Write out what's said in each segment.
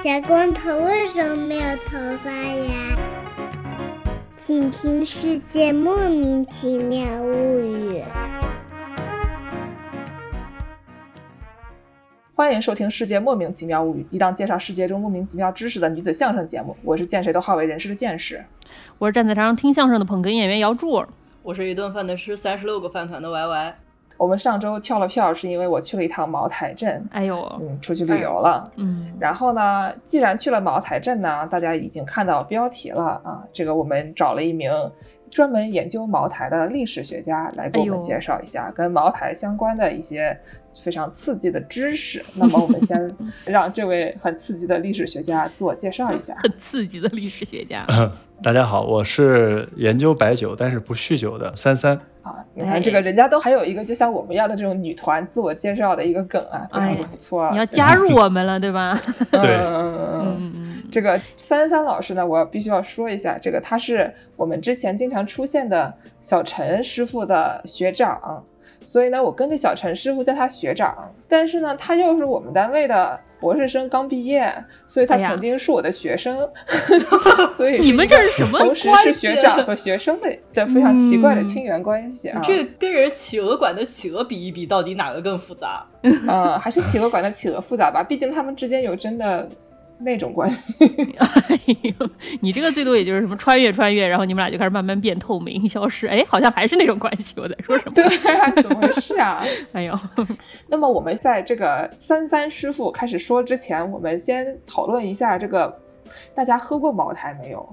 小光头为什么没有头发呀？请听《世界莫名其妙物语》。欢迎收听《世界莫名其妙物语》，一档介绍世界中莫名其妙知识的女子相声节目。我是见谁都好为人师的见识，我是站在台上听相声的捧哏演员姚柱，我是一顿饭能吃三十六个饭团的 Y Y。我们上周跳了票，是因为我去了一趟茅台镇，哎呦，嗯，出去旅游了，嗯，然后呢，既然去了茅台镇呢，大家已经看到标题了啊，这个我们找了一名专门研究茅台的历史学家来给我们介绍一下跟茅台相关的一些非常刺激的知识。那么我们先让这位很刺激的历史学家自我介绍一下。很刺激的历史学家，大家好，我是研究白酒但是不酗酒的三三。啊，你看这个人家都还有一个就像我们一样的这种女团自我介绍的一个梗啊，非常不错。你要加入我们了，对吧？对，对嗯嗯嗯嗯嗯，这个三三老师呢，我必须要说一下，这个他是我们之前经常出现的小陈师傅的学长，所以呢，我跟着小陈师傅叫他学长。但是呢，他又是我们单位的博士生，刚毕业，所以他曾经是我的学生，所以你们这是什么同时是学长和学生的的非常奇怪的嗯亲缘关系啊。这跟人企鹅馆的企鹅比一比，到底哪个更复杂？呃，还是企鹅馆的企鹅复杂吧，毕竟他们之间有真的那种关系。哎呦，你这个最多也就是什么穿越穿越，然后你们俩就开始慢慢变透明消失，哎，好像还是那种关系，我在说什么？对啊，怎么回事啊？哎呦，那么我们在这个三三师傅开始说之前，我们先讨论一下这个大家喝过茅台没有，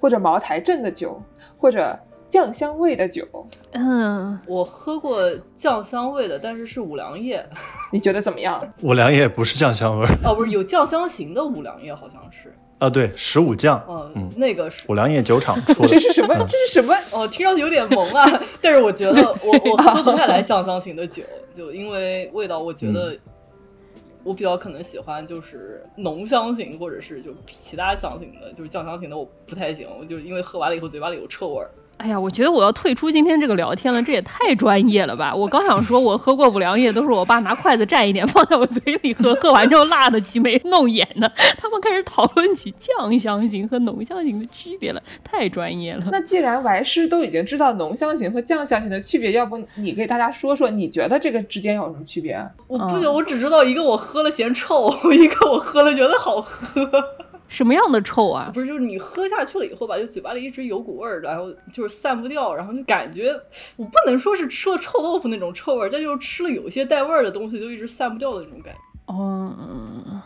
或者茅台镇的酒，或者酱香味的酒，嗯，我喝过酱香味的，但是是五粮液。你觉得怎么样？五粮液不是酱香味儿哦，不是，有酱香型的五粮液，好像是。啊，对，十五酱，嗯，嗯那个是五。粮液酒厂出的 这。是什么？嗯这是什么？哦，听上去有点萌啊，但是我觉得我我喝不太来酱香型的酒，就因为味道，我觉得我比较可能喜欢就是浓香型，或者是就其他香型的，就是酱香型的我不太行，我就因为喝完了以后嘴巴里有臭味儿。哎呀，我觉得我要退出今天这个聊天了，这也太专业了吧！我刚想说，我喝过五粮液，都是我爸拿筷子蘸一点放在我嘴里喝，喝完之后辣的挤眉弄眼的。他们开始讨论起酱香型和浓香型的区别了，太专业了。那既然白师都已经知道浓香型和酱香型的区别，要不你给大家说说，你觉得这个之间有什么区别？啊我不嗯觉得，我只知道一个我喝了嫌臭，一个我喝了觉得好喝。什么样的臭啊？不是，就是你喝下去了以后吧，就嘴巴里一直有股味儿，然后就是散不掉，然后就感觉我不能说是吃了臭豆腐那种臭味儿，但就是吃了有一些带味儿的东西，就一直散不掉的那种感觉。哦，嗯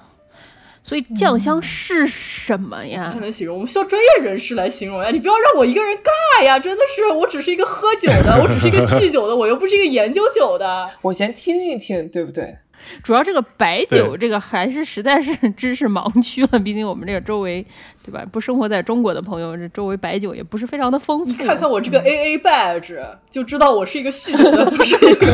所以酱香是什么呀太？能形容，我们需要专业人士来形容呀！你不要让我一个人尬呀！真的是，我只是一个喝酒的，我只是一个酗酒的，我又不是一个研究酒的。我先听一听，对不对？主要这个白酒，这个还是实在是 知识盲区了。毕竟我们这个周围，对吧？不生活在中国的朋友，这周围白酒也不是非常的丰富。你看看我这个 AA badge，就知道我是一个酗酒的，不是一个。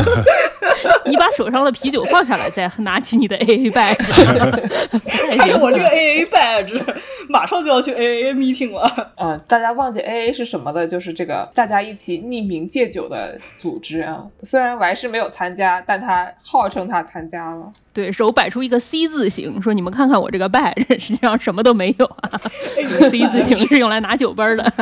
你把手上的啤酒放下来，再拿起你的 AA badge。看看我这个 AA badge，马上就要去 AA meeting 了。嗯，大家忘记 A A 是什么的，就是这个大家一起匿名戒酒的组织啊。虽然我还是没有参加，但他号称他参加了。对手摆出一个 C 字形，说你们看看我这个 badge，实际上什么都没有啊。哎 C 字形是用来拿酒杯儿的。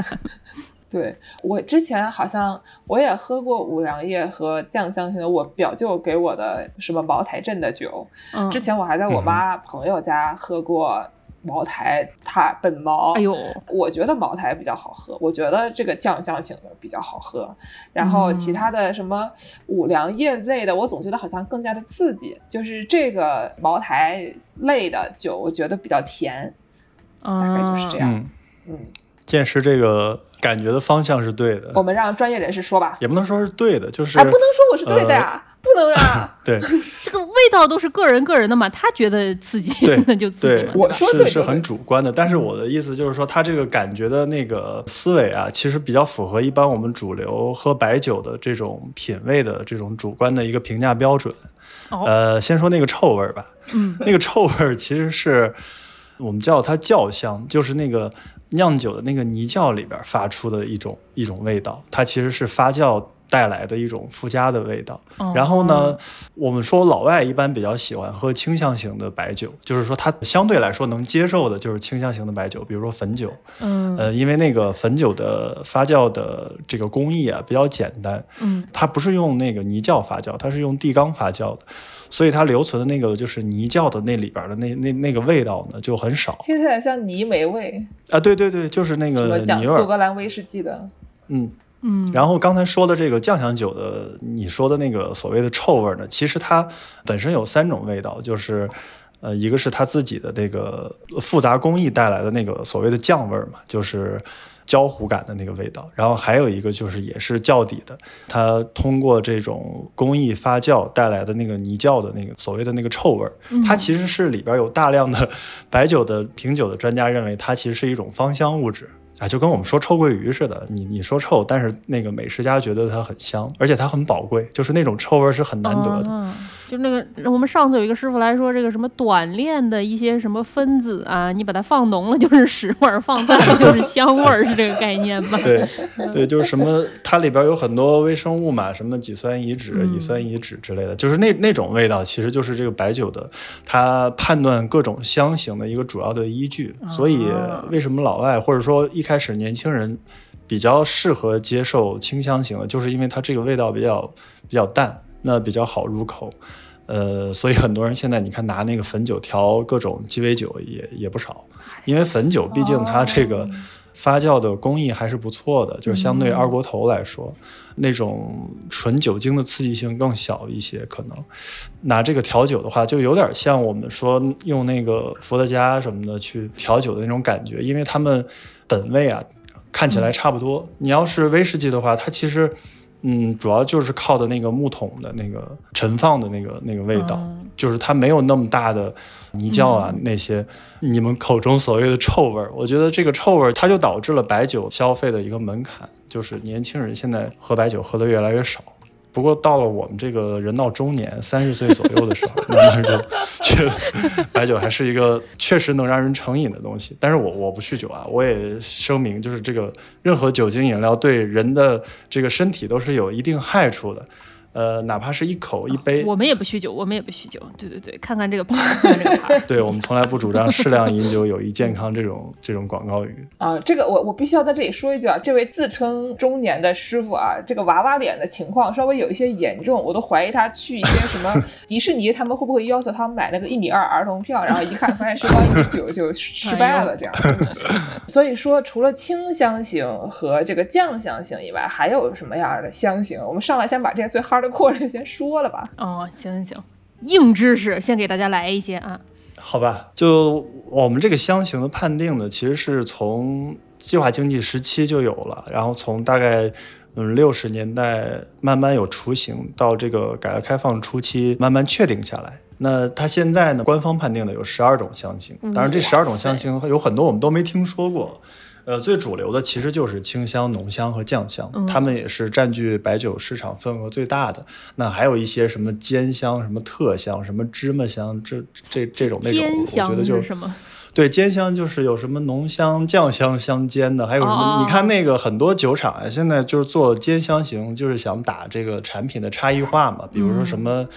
对我之前好像我也喝过五粮液和酱香型的，我表舅给我的什么茅台镇的酒。嗯，之前我还在我妈朋友家喝过茅台，它本茅。哎呦，我觉得茅台比较好喝，我觉得这个酱香型的比较好喝。然后其他的什么五粮液类的，我总觉得好像更加的刺激。就是这个茅台类的酒，我觉得比较甜，大概就是这样。嗯，嗯，见识这个感觉的方向是对的我，们让专业人士说吧。也不能说是对的，就是哎，不能说我是对的呀，不能啊。对。这个味道都是个人个人的嘛，他觉得刺激对，那就刺激。我说是是很主观的，但是我的意思就是说，他这个感觉的那个思维啊，其实比较符合一般我们主流喝白酒的这种品味的这种主观的一个评价标准。哦。呃，先说那个臭味儿吧，嗯。那个臭味儿其实是我们叫它窖香，就是那个酿酒的那个泥窖里边发出的一种一种味道，它其实是发酵带来的一种附加的味道。哦然后呢，我们说老外一般比较喜欢喝清香型的白酒，就是说他相对来说能接受的就是清香型的白酒，比如说汾酒。嗯呃，因为那个汾酒的发酵的这个工艺啊比较简单，嗯它不是用那个泥窖发酵，它是用地缸发酵的，所以它留存的那个就是泥窖的那里边的那那那个味道呢就很少听起来像泥煤味，啊。对对对，就是那什个么讲泥味儿。苏格兰威士忌的，嗯，嗯，然后刚才说的这个酱香酒的，你说的那个所谓的臭味呢，其实它本身有三种味道，就是。呃，一个是它自己的这个复杂工艺带来的那个所谓的酱味儿嘛，就是焦糊感的那个味道。然后还有一个就是也是窖底的，它通过这种工艺发酵带来的那个泥窖的那个所谓的那个臭味儿，它其实是里边有大量的白酒的 品酒的专家认为它其实是一种芳香物质。啊，就跟我们说臭鳜鱼似的，你你说臭，但是那个美食家觉得它很香，而且它很宝贵，就是那种臭味是很难得的。就那个，我们上次有一个师傅来说，这个什么短链的一些什么分子啊，你把它放浓了就是屎味儿，放淡了就是香味儿，是这个概念吧？对对，就是什么，它里边有很多微生物嘛，什么己酸乙酯、嗯乙酸乙酯之类的，就是那那种味道，其实就是这个白酒的它判断各种香型的一个主要的依据。所以啊为什么老外或者说一开始年轻人比较适合接受清香型的，就是因为它这个味道比较比较淡，那比较好入口。呃，所以很多人现在你看拿那个汾酒调各种鸡尾酒也也不少，因为汾酒毕竟它这个发酵的工艺还是不错的，就是相对二锅头来说，那种纯酒精的刺激性更小一些。可能拿这个调酒的话，就有点像我们说用那个伏特加什么的去调酒的那种感觉，因为它们本味啊看起来差不多。你要是威士忌的话，它其实。嗯，主要就是靠的那个木桶的那个陈放的那个那个味道，嗯就是它没有那么大的泥窖啊、那些你们口中所谓的臭味儿。我觉得这个臭味儿，它就导致了白酒消费的一个门槛，就是年轻人现在喝白酒喝的越来越少。不过到了我们这个人到中年三十岁左右的时候，慢慢就这白酒还是一个确实能让人成瘾的东西。但是我我不酗酒啊，我也声明，就是这个任何酒精饮料对人的这个身体都是有一定害处的。呃，哪怕是一口一杯，我们也不酗酒，我们也不酗酒。对对对，看看这个牌儿，看看这个牌。对我们从来不主张适量饮酒有益健康这种 这种广告语。啊，这个我我必须要在这里说一句啊，这位自称中年的师傅啊，这个娃娃脸的情况稍微有一些严重，我都怀疑他去一些什么 迪士尼，他们会不会要求他们买那个一米二儿童票，然后一看发现身高一米九就失败了这样。所以说，除了清香型和这个酱香型以外，还有什么样的香型？我们上来先把这些最 hardcore 的先说了吧。哦，行行行，硬知识先给大家来一些啊。好吧，就我们这个香型的判定呢，其实是从计划经济时期就有了，然后从大概嗯六十年代慢慢有雏形，到这个改革开放初期慢慢确定下来。那它现在呢，官方判定的有十二种香型，当然这十二种香型有很多我们都没听说过。呃，最主流的其实就是清香、浓香和酱香，嗯它们也是占据白酒市场份额最大的。那还有一些什么尖香、什么特香、什么芝麻香，这这这种那种，我觉得就是什么？对，尖香就是有什么浓香、酱香相间的，还有什么？哦你看那个很多酒厂啊，现在就是做煎香型，就是想打这个产品的差异化嘛。比如说什么，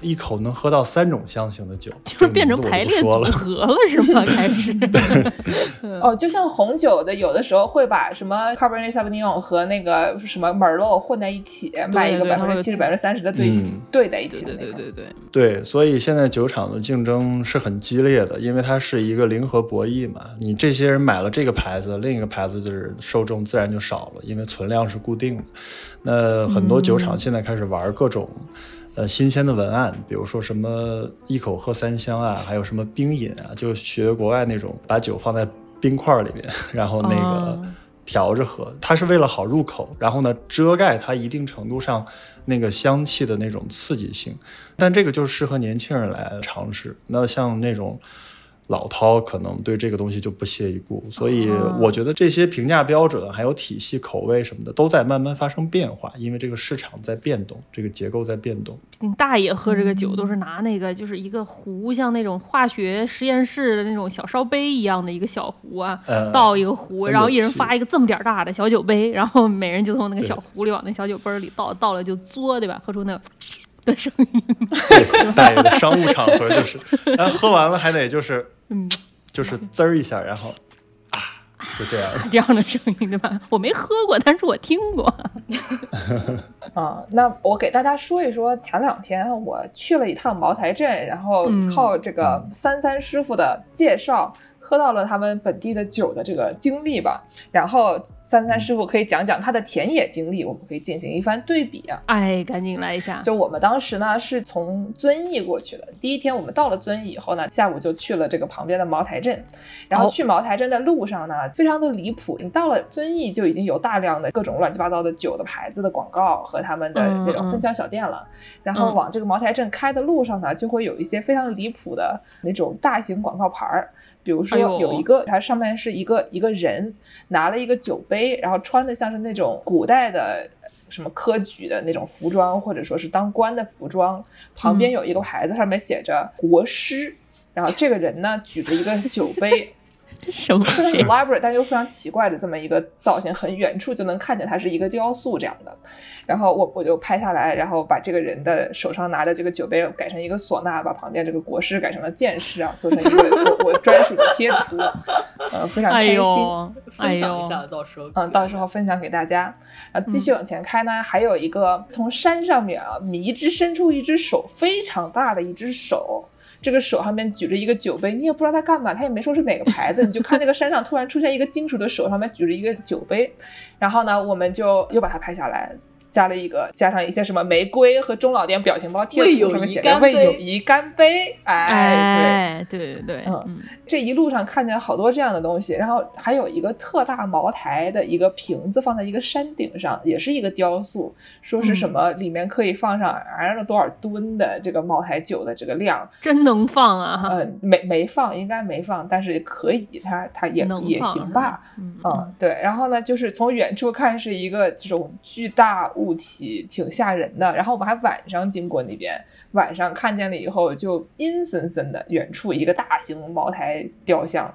一口能喝到三种香型的酒，嗯就是变成这个排列组。合了是吗？开始。哦，就像红酒的，有的时候会把什么 Cabernet Sauvignon 和那个什么 Merlot 混在一起，卖一个百分之七十、百分之三十的对、嗯兑在一起的。对对对对，对，所以现在酒厂的竞争是很激烈的，因为它是一个零和博弈嘛。你这些人买了这个牌子，另一个牌子就是受众自然就少了，因为存量是固定的。那很多酒厂现在开始玩各种。呃，新鲜的文案，比如说什么一口喝三香啊，还有什么冰饮啊，就学国外那种把酒放在冰块里面，然后那个哦调着喝，它是为了好入口，然后呢遮盖它一定程度上那个香气的那种刺激性。但这个就是适合年轻人来尝试。那像那种老饕可能对这个东西就不屑一顾，所以哦我觉得这些评价标准还有体系、口味什么的都在慢慢发生变化，因为这个市场在变动，这个结构在变动。毕竟大爷喝这个酒都嗯是拿那个，就是一个壶，像那种化学实验室的那种小烧杯一样的一个小壶啊，呃，倒一个壶，然后一人发一个这么点儿大的小酒杯，然后每人就从那个小壶里往那小酒杯儿里倒，倒了就嘬，对吧？喝出那个的声音，对，大爷的商务场合就是，然后喝完了还得就是嗯，就是滋儿一下，然后啊，就这样。这样的声音，对吧？我没喝过，但是我听过。啊，那我给大家说一说，前两天我去了一趟茅台镇，然后嗯靠这个三三师傅的介绍，喝到了他们本地的酒的这个经历吧。然后三三师傅可以讲讲他的田野经历，我们可以进行一番对比啊。哎，赶紧来一下，就我们当时呢是从遵义过去的，第一天我们到了遵义以后呢，下午就去了这个旁边的茅台镇，然后哦去茅台镇的路上呢，非常的离谱，你到了遵义就已经有大量的各种乱七八糟的酒的牌子的广告和他们的那种分销小店了，然后嗯往这个茅台镇开的路上呢，就会有一些非常离谱的那种大型广告牌儿。比如说有一个，它上面是一个一个人拿了一个酒杯，然后穿的像是那种古代的什么科举的那种服装，或者说是当官的服装，旁边嗯。有一个牌子，上面写着国师，然后这个人呢举着一个酒杯，什么？非常 elaborate，但又非常奇怪的这么一个造型，很远处就能看见它是一个雕塑这样的。然后我我就拍下来，然后把这个人的手上拿的这个酒杯改成一个唢呐，把旁边这个国师改成了剑士啊，做成一个 我我专属的贴图，呃，非常开哎心。哎分享一下，到时候嗯，到时候分享给大家。啊，继续往前开呢，还有一个从山上面啊，迷之伸出一只手，非常大的一只手。这个手上面举着一个酒杯，你也不知道他干嘛，他也没说是哪个牌子，你就看那个山上突然出现一个金属的手，上面举着一个酒杯。然后呢，我们就又把它拍下来，加了一个加上一些什么玫瑰和中老年表情包贴图，为友谊上面写着为友谊干杯。哎，对。哎，对对对，嗯嗯，这一路上看见好多这样的东西，然后还有一个特大茅台的一个瓶子放在一个山顶上，也是一个雕塑，说是什么里面可以放上哎了多少吨的这个茅台酒的这个量，真能放啊！哈，嗯，没没放，应该没放，但是可以，它它也也能放行吧，嗯嗯，对，然后呢，就是从远处看是一个这种巨大物体，挺吓人的。然后我们还晚上经过那边，晚上看见了以后，就阴森森的，远处一个大型茅台雕像。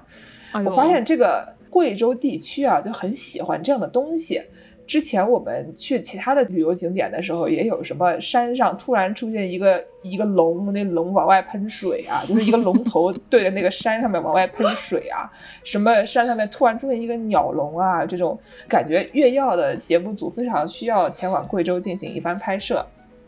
哎我发现这个贵州地区啊，就很喜欢这样的东西。之前我们去其他的旅游景点的时候，也有什么山上突然出现一个一个龙，那龙往外喷水啊，就是一个龙头对着那个山上面往外喷水啊，什么山上面突然出现一个鸟笼啊，这种感觉越要的节目组非常需要前往贵州进行一番拍摄。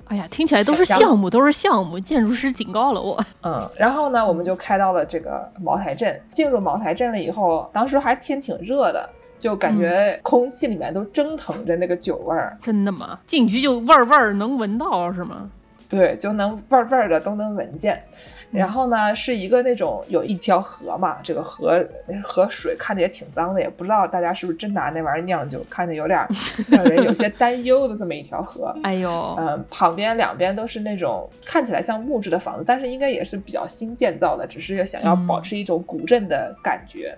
哎呀，听起来都是项目，都是项目。建筑师警告了我。嗯，然后呢，我们就开到了这个茅台镇。进入茅台镇了以后，当时还天挺热的，就感觉空气里面都蒸腾着那个酒味儿，真的吗？进去就味儿味儿能闻到是吗？对，就能味儿味儿的都能闻见。然后呢，是一个那种有一条河嘛，这个河河水看着也挺脏的，也不知道大家是不是真拿那玩意儿酿酒，看着有点儿 让人有些担忧的这么一条河。哎呦，嗯，旁边两边都是那种看起来像木质的房子，但是应该也是比较新建造的，只是想要保持一种古镇的感觉。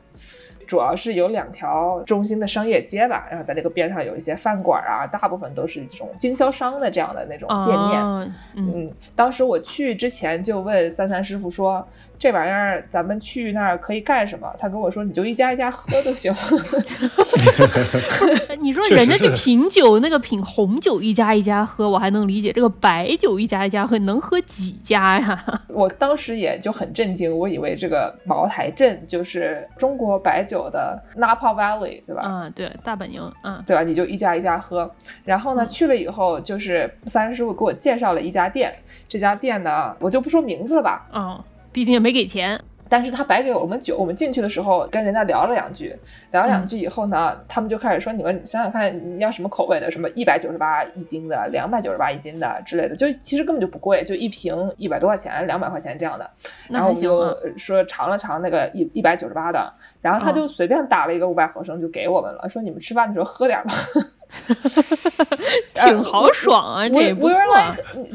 主要是有两条中心的商业街吧，然后在那个边上有一些饭馆啊，大部分都是这种经销商的这样的那种店面。啊嗯，嗯，当时我去之前就问三三师傅说，这玩意儿咱们去那儿可以干什么？他跟我说，你就一家一家喝就行。哎你说人家去品酒，那个品红酒一家一家喝，我还能理解。这个白酒一家一家喝，能喝几家呀？我当时也就很震惊，我以为这个茅台镇就是中国白酒的 Napa Valley，对吧？嗯，对，大本营，嗯，对吧？你就一家一家喝。然后呢，嗯去了以后，就是三师傅给我介绍了一家店，这家店呢，我就不说名字了吧，嗯，毕竟也没给钱。但是他白给我们酒，我们进去的时候跟人家聊了两句，聊了两句以后呢，他们就开始说你们想想看，你要什么口味的，什么一百九十八一斤的，两百九十八一斤的之类的，就其实根本就不贵，就一瓶一百多块钱，两百块钱这样的。然后我们就。说尝了尝那个一一百九十八的，然后他就随便打了一个五百毫升就给我们了，说你们吃饭的时候喝点吧。挺豪爽啊，这也不错。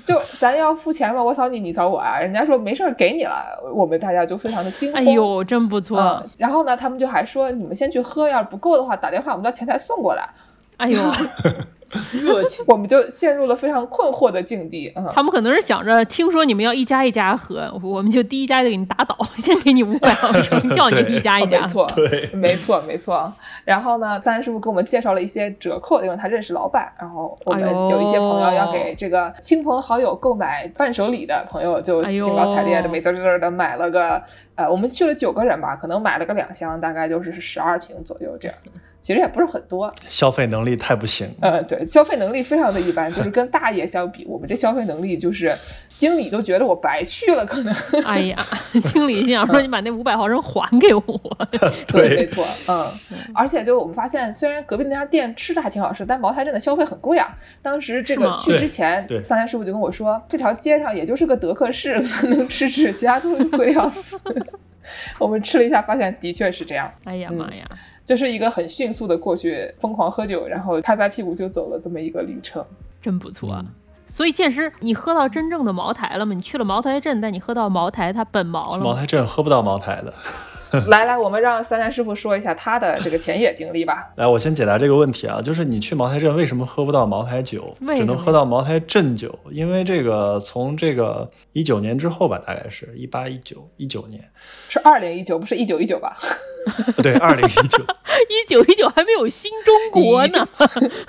就咱要付钱嘛，我扫你，你扫我啊。人家说没事儿，给你了，我们大家就非常的惊慌。哎呦，真不错。嗯然后呢，他们就还说你们先去喝，要是不够的话，打电话我们到前台送过来。哎呦，热情，我们就陷入了非常困惑的境地。嗯，他们可能是想着，听说你们要一家一家喝，我们就第一家就给你打倒，先给你五百毫升，叫你一家一家。没错，对，没错，没错。然后呢，三师傅给我们介绍了一些折扣，因为他认识老板。然后我们有一些朋友要给这个亲朋好友购买伴手礼的朋友，就兴高采烈的美滋滋的买了个，呃，我们去了九个人吧，可能买了个两箱，大概就是十二瓶左右这样。其实也不是很多，消费能力太不行。呃，对，消费能力非常的一般，就是跟大爷相比，我们这消费能力就是经理都觉得我白去了，可能。哎呀，经理心想说你把那五百毫升还给我。对，没错，嗯，而且就我们发现，虽然隔壁那家店吃的还挺好吃，但茅台镇的消费很贵啊。当时这个去之前，桑田师傅就跟我说，这条街上也就是个德克士能吃吃，其他东西贵的要死。我们吃了一下，发现的确是这样。哎呀妈呀！就是一个很迅速的过去疯狂喝酒，然后拍拍屁股就走了这么一个旅程，真不错。啊。所以剑师，你喝到真正的茅台了吗？你去了茅台镇，但你喝到茅台它本茅了吗？茅台镇喝不到茅台的。来来，我们让三三师傅说一下他的这个田野经历吧。来，我先解答这个问题啊，就是你去茅台镇为什么喝不到茅台酒，只能喝到茅台镇酒？因为这个从这个一九年之后吧，大概是一八一九一九年，是二零一九，不是一九一九吧？对，二零一九，一九一九还没有新中国呢。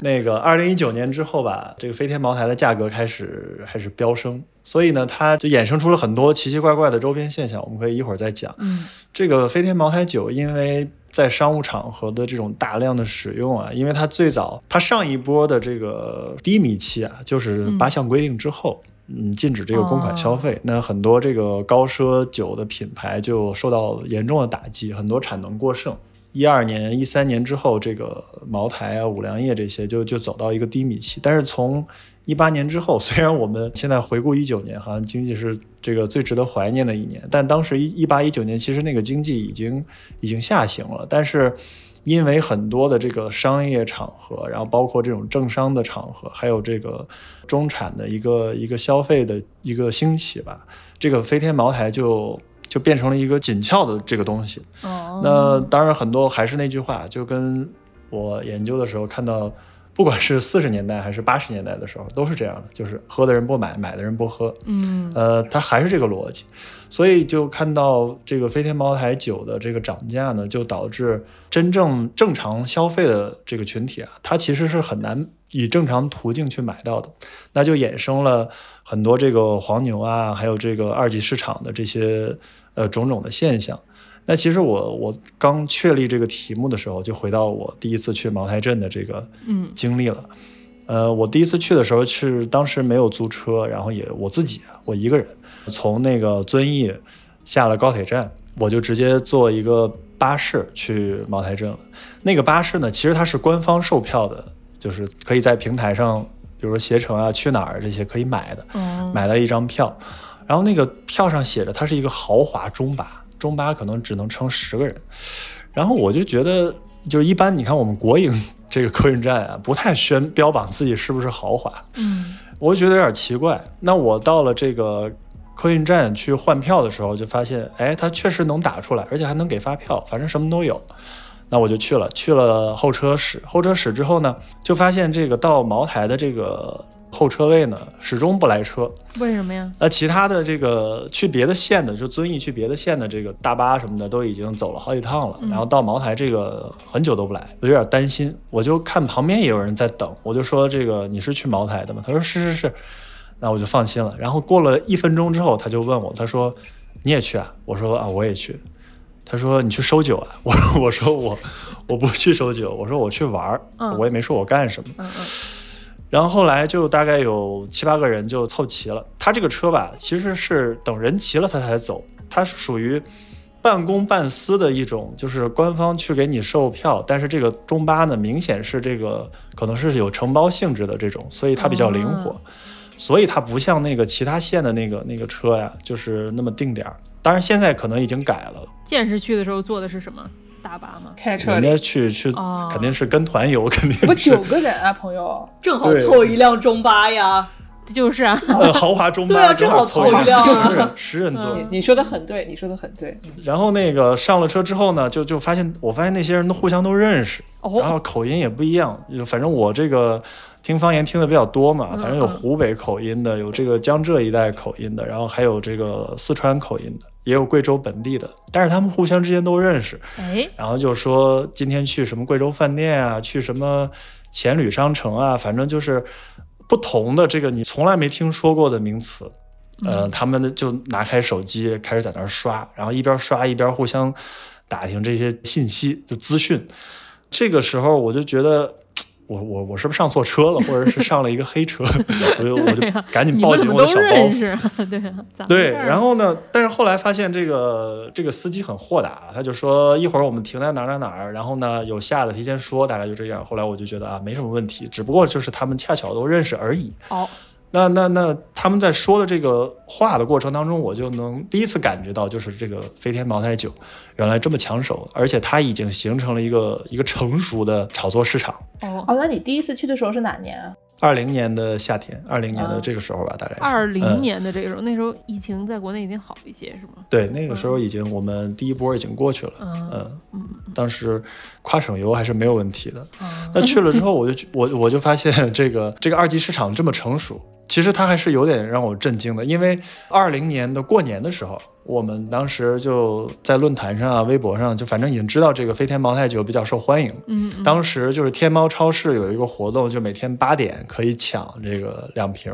那个二零一九年之后吧，这个飞天茅台的价格开始开始飙升。所以呢，它就衍生出了很多奇奇怪怪的周边现象，我们可以一会儿再讲。嗯，这个飞天茅台酒，因为在商务场合的这种大量的使用啊，因为它最早它上一波的这个低迷期啊，就是八项规定之后，嗯，禁止这个公款消费，那很多这个高奢酒的品牌就受到严重的打击，很多产能过剩。一二年、一三年之后，这个茅台啊、五粮液这些就就走到一个低迷期，但是从一八年之后，虽然我们现在回顾一九年，好像经济是这个最值得怀念的一年，但当时一一八一九年，其实那个经济已经已经下行了。但是因为很多的这个商业场合，然后包括这种政商的场合，还有这个中产的一个一个消费的一个兴起吧，这个飞天茅台就就变成了一个紧俏的这个东西。哦，那当然很多还是那句话，就跟我研究的时候看到。不管是四十年代还是八十年代的时候，都是这样的，就是喝的人不买，买的人不喝。嗯，呃，它还是这个逻辑，所以就看到这个飞天茅台酒的这个涨价呢，就导致真正正常消费的这个群体啊，它其实是很难以正常途径去买到的，那就衍生了很多这个黄牛啊，还有这个二级市场的这些呃种种的现象。那其实我我刚确立这个题目的时候，就回到我第一次去茅台镇的这个嗯经历了。呃，我第一次去的时候是当时没有租车，然后也我自己我一个人从那个遵义下了高铁站，我就直接坐一个巴士去茅台镇了。那个巴士呢，其实它是官方售票的，就是可以在平台上，比如说携程啊、去哪儿这些可以买的，买了一张票，然后那个票上写着它是一个豪华中巴。中巴可能只能撑十个人，然后我就觉得，就是一般你看我们国营这个客运站啊，不太宣标榜自己是不是豪华，嗯，我就觉得有点奇怪。那我到了这个客运站去换票的时候，就发现，哎，它确实能打出来，而且还能给发票，反正什么都有。那我就去了，去了候车室，候车室之后呢，就发现这个到茅台的这个。后车位呢，始终不来车，为什么呀？那其他的这个去别的县的，就遵义去别的县的这个大巴什么的，都已经走了好几趟了，然后到茅台这个很久都不来，我有点担心。我就看旁边也有人在等，我就说这个你是去茅台的吗？他说是是是，那我就放心了。然后过了一分钟之后，他就问我，他说你也去啊？我说啊我也去。他说你去收酒啊？我 我说我我不去收酒，我说我去玩儿，我也没说我干什么。嗯嗯。然后后来就大概有七八个人就凑齐了。他这个车吧，其实是等人齐了他才走。他是属于半公半私的一种，就是官方去给你售票，但是这个中巴呢，明显是这个可能是有承包性质的这种，所以它比较灵活。所以它不像那个其他县的那个那个车呀，就是那么定点儿。当然现在可能已经改了。建设区的时候坐的是什么？大巴吗？开车人家去去啊肯定是跟团游，肯定不是九个人啊，朋友。正好凑一辆中巴呀。就是啊，呃豪华中巴，对啊正好凑凑一辆啊十人座。你你说的很对，你说的很对。然后那个上了车之后呢，就就发现我发现那些人都互相都认识，然哦，后口音也不一样。就反正我这个听方言听的比较多嘛，嗯反正有嗯湖北口音的，有这个江浙一带口音的，然后还有这个四川口音的，也有贵州本地的。但是他们互相之间都认识，哎，然后就说今天去什么贵州饭店啊，去什么黔旅商城啊，反正就是不同的这个你从来没听说过的名词。呃，他们就拿开手机开始在那儿刷，然后一边刷一边互相打听这些信息的资讯。这个时候我就觉得，我我我是不是上错车了，或者是上了一个黑车？我就我就赶紧你报警我的小包？对啊，对，然后呢？但是后来发现这个这个司机很豁达，他就说一会儿我们停在哪儿哪儿哪儿，然后呢有下的提前说，大概就这样。后来我就觉得啊，没什么问题，只不过就是他们恰巧都认识而已。哦，那那那他们在说的这个话的过程当中，我就能第一次感觉到，就是这个飞天茅台酒原来这么抢手，而且它已经形成了一个一个成熟的炒作市场。哦，哦，那你第一次去的时候是哪年啊？二零年的夏天，二零年的啊这个时候吧，大概是二零嗯年的这个时候，那时候疫情在国内已经好一些，是吗？对，那个时候已经我们第一波已经过去了，嗯嗯，嗯当时跨省游还是没有问题的。啊，那去了之后，我就去我我就发现这个这个二级市场这么成熟，其实它还是有点让我震惊的。因为二零年的过年的时候，我们当时就在论坛上啊、微博上，就反正已经知道这个飞天茅台酒比较受欢迎。嗯，嗯当时就是天猫超市有一个活动，就每天八点可以抢这个两瓶，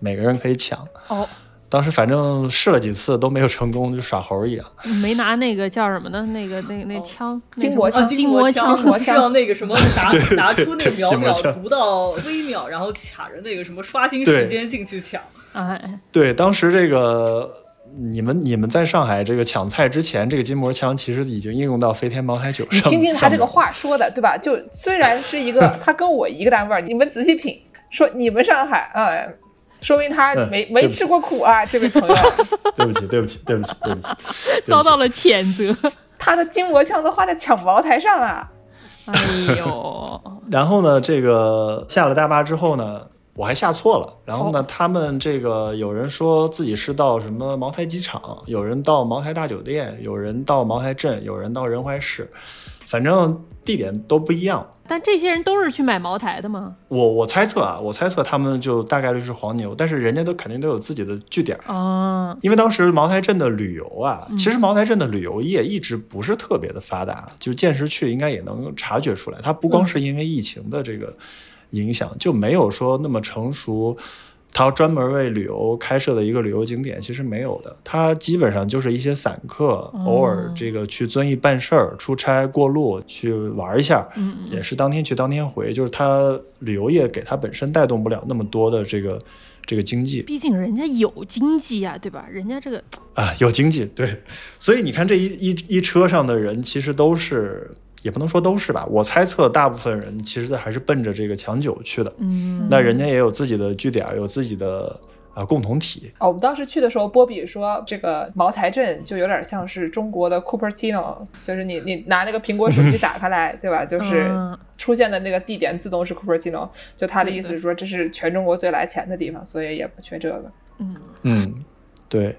每个人可以抢。哦，当时反正试了几次都没有成功，就耍猴一样。没拿那个叫什么呢？那个那个那枪，那筋膜枪筋膜枪，筋膜枪是要 那个什么拿 拿出那个秒秒读到微秒，然后卡着那个什么刷新时间进去抢。哎，对，当时这个你们你们在上海这个抢菜之前，这个筋膜枪其实已经应用到飞天茅台酒你上。听听他这个话说的，对吧？就虽然是一个，他跟我一个单位儿，你们仔细品，说你们上海，哎，说明他嗯没、没吃过苦啊，这位朋友，对不起，对不起，对不起，对不起，遭到了谴责。他的筋膜枪都花在抢茅台上了。哎呦，然后呢，这个下了大巴之后呢，我还下错了。然后呢，哦他们这个有人说自己是到什么茅台机场，有人到茅台大酒店，有人到茅台镇，有人到仁怀市，反正地点都不一样。但这些人都是去买茅台的吗？我我猜测啊，我猜测他们就大概率是黄牛，但是人家都肯定都有自己的据点。啊，因为当时茅台镇的旅游啊，嗯其实茅台镇的旅游业一直不是特别的发达，就见识去应该也能察觉出来，它不光是因为疫情的这个影响，就没有说那么成熟。它专门为旅游开设的一个旅游景点，其实没有的。它基本上就是一些散客，哦偶尔这个去遵义办事儿、出差过路去玩一下，也是当天去当天回。就是它旅游业给它本身带动不了那么多的这个这个经济。毕竟人家有经济啊，对吧？人家这个啊，有经济对，所以你看这一一一车上的人，其实都是也不能说都是吧，我猜测大部分人其实还是奔着这个抢酒去的。嗯，那人家也有自己的据点，有自己的啊共同体。哦，我们当时去的时候，波比说这个茅台镇就有点像是中国的 Cupertino，就是你你拿那个苹果手机打开来，对吧？就是嗯出现的那个地点自动是 Cupertino，就他的意思是说这是全中国最来钱的地方，所以也不缺这个。嗯嗯，对，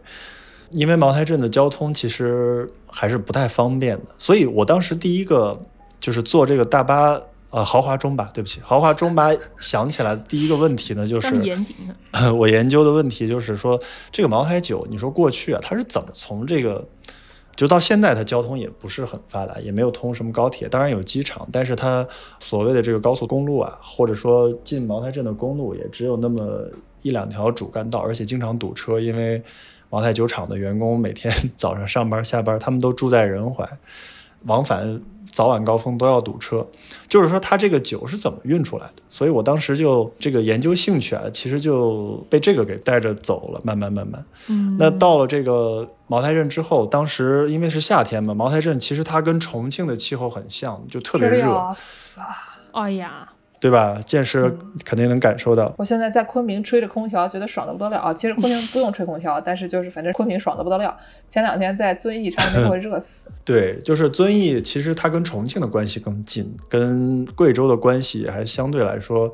因为茅台镇的交通其实还是不太方便的，所以我当时第一个就是坐这个大巴。呃，豪华中巴，对不起，豪华中巴想起来的第一个问题呢，就是严谨的，我研究的问题就是说，这个茅台酒，你说过去啊，它是怎么从这个，就到现在它交通也不是很发达，也没有通什么高铁，当然有机场，但是它所谓的这个高速公路啊，或者说进茅台镇的公路也只有那么一两条主干道，而且经常堵车，因为茅台酒厂的员工每天 早上上班下班，他们都住在仁怀，往返早晚高峰都要堵车。就是说它这个酒是怎么运出来的，所以我当时就这个研究兴趣啊，其实就被这个给带着走了，慢慢慢慢。嗯，那到了这个茅台镇之后，当时因为是夏天嘛，茅台镇其实它跟重庆的气候很像，就特别热。死啊！哎呀，对吧？见识肯定能感受到。我现在在昆明吹着空调，觉得爽的不得了啊！其实昆明不用吹空调，但是就是反正昆明爽的不得了。前两天在遵义差点没给我热死。对，就是遵义，其实它跟重庆的关系更近，跟贵州的关系还相对来说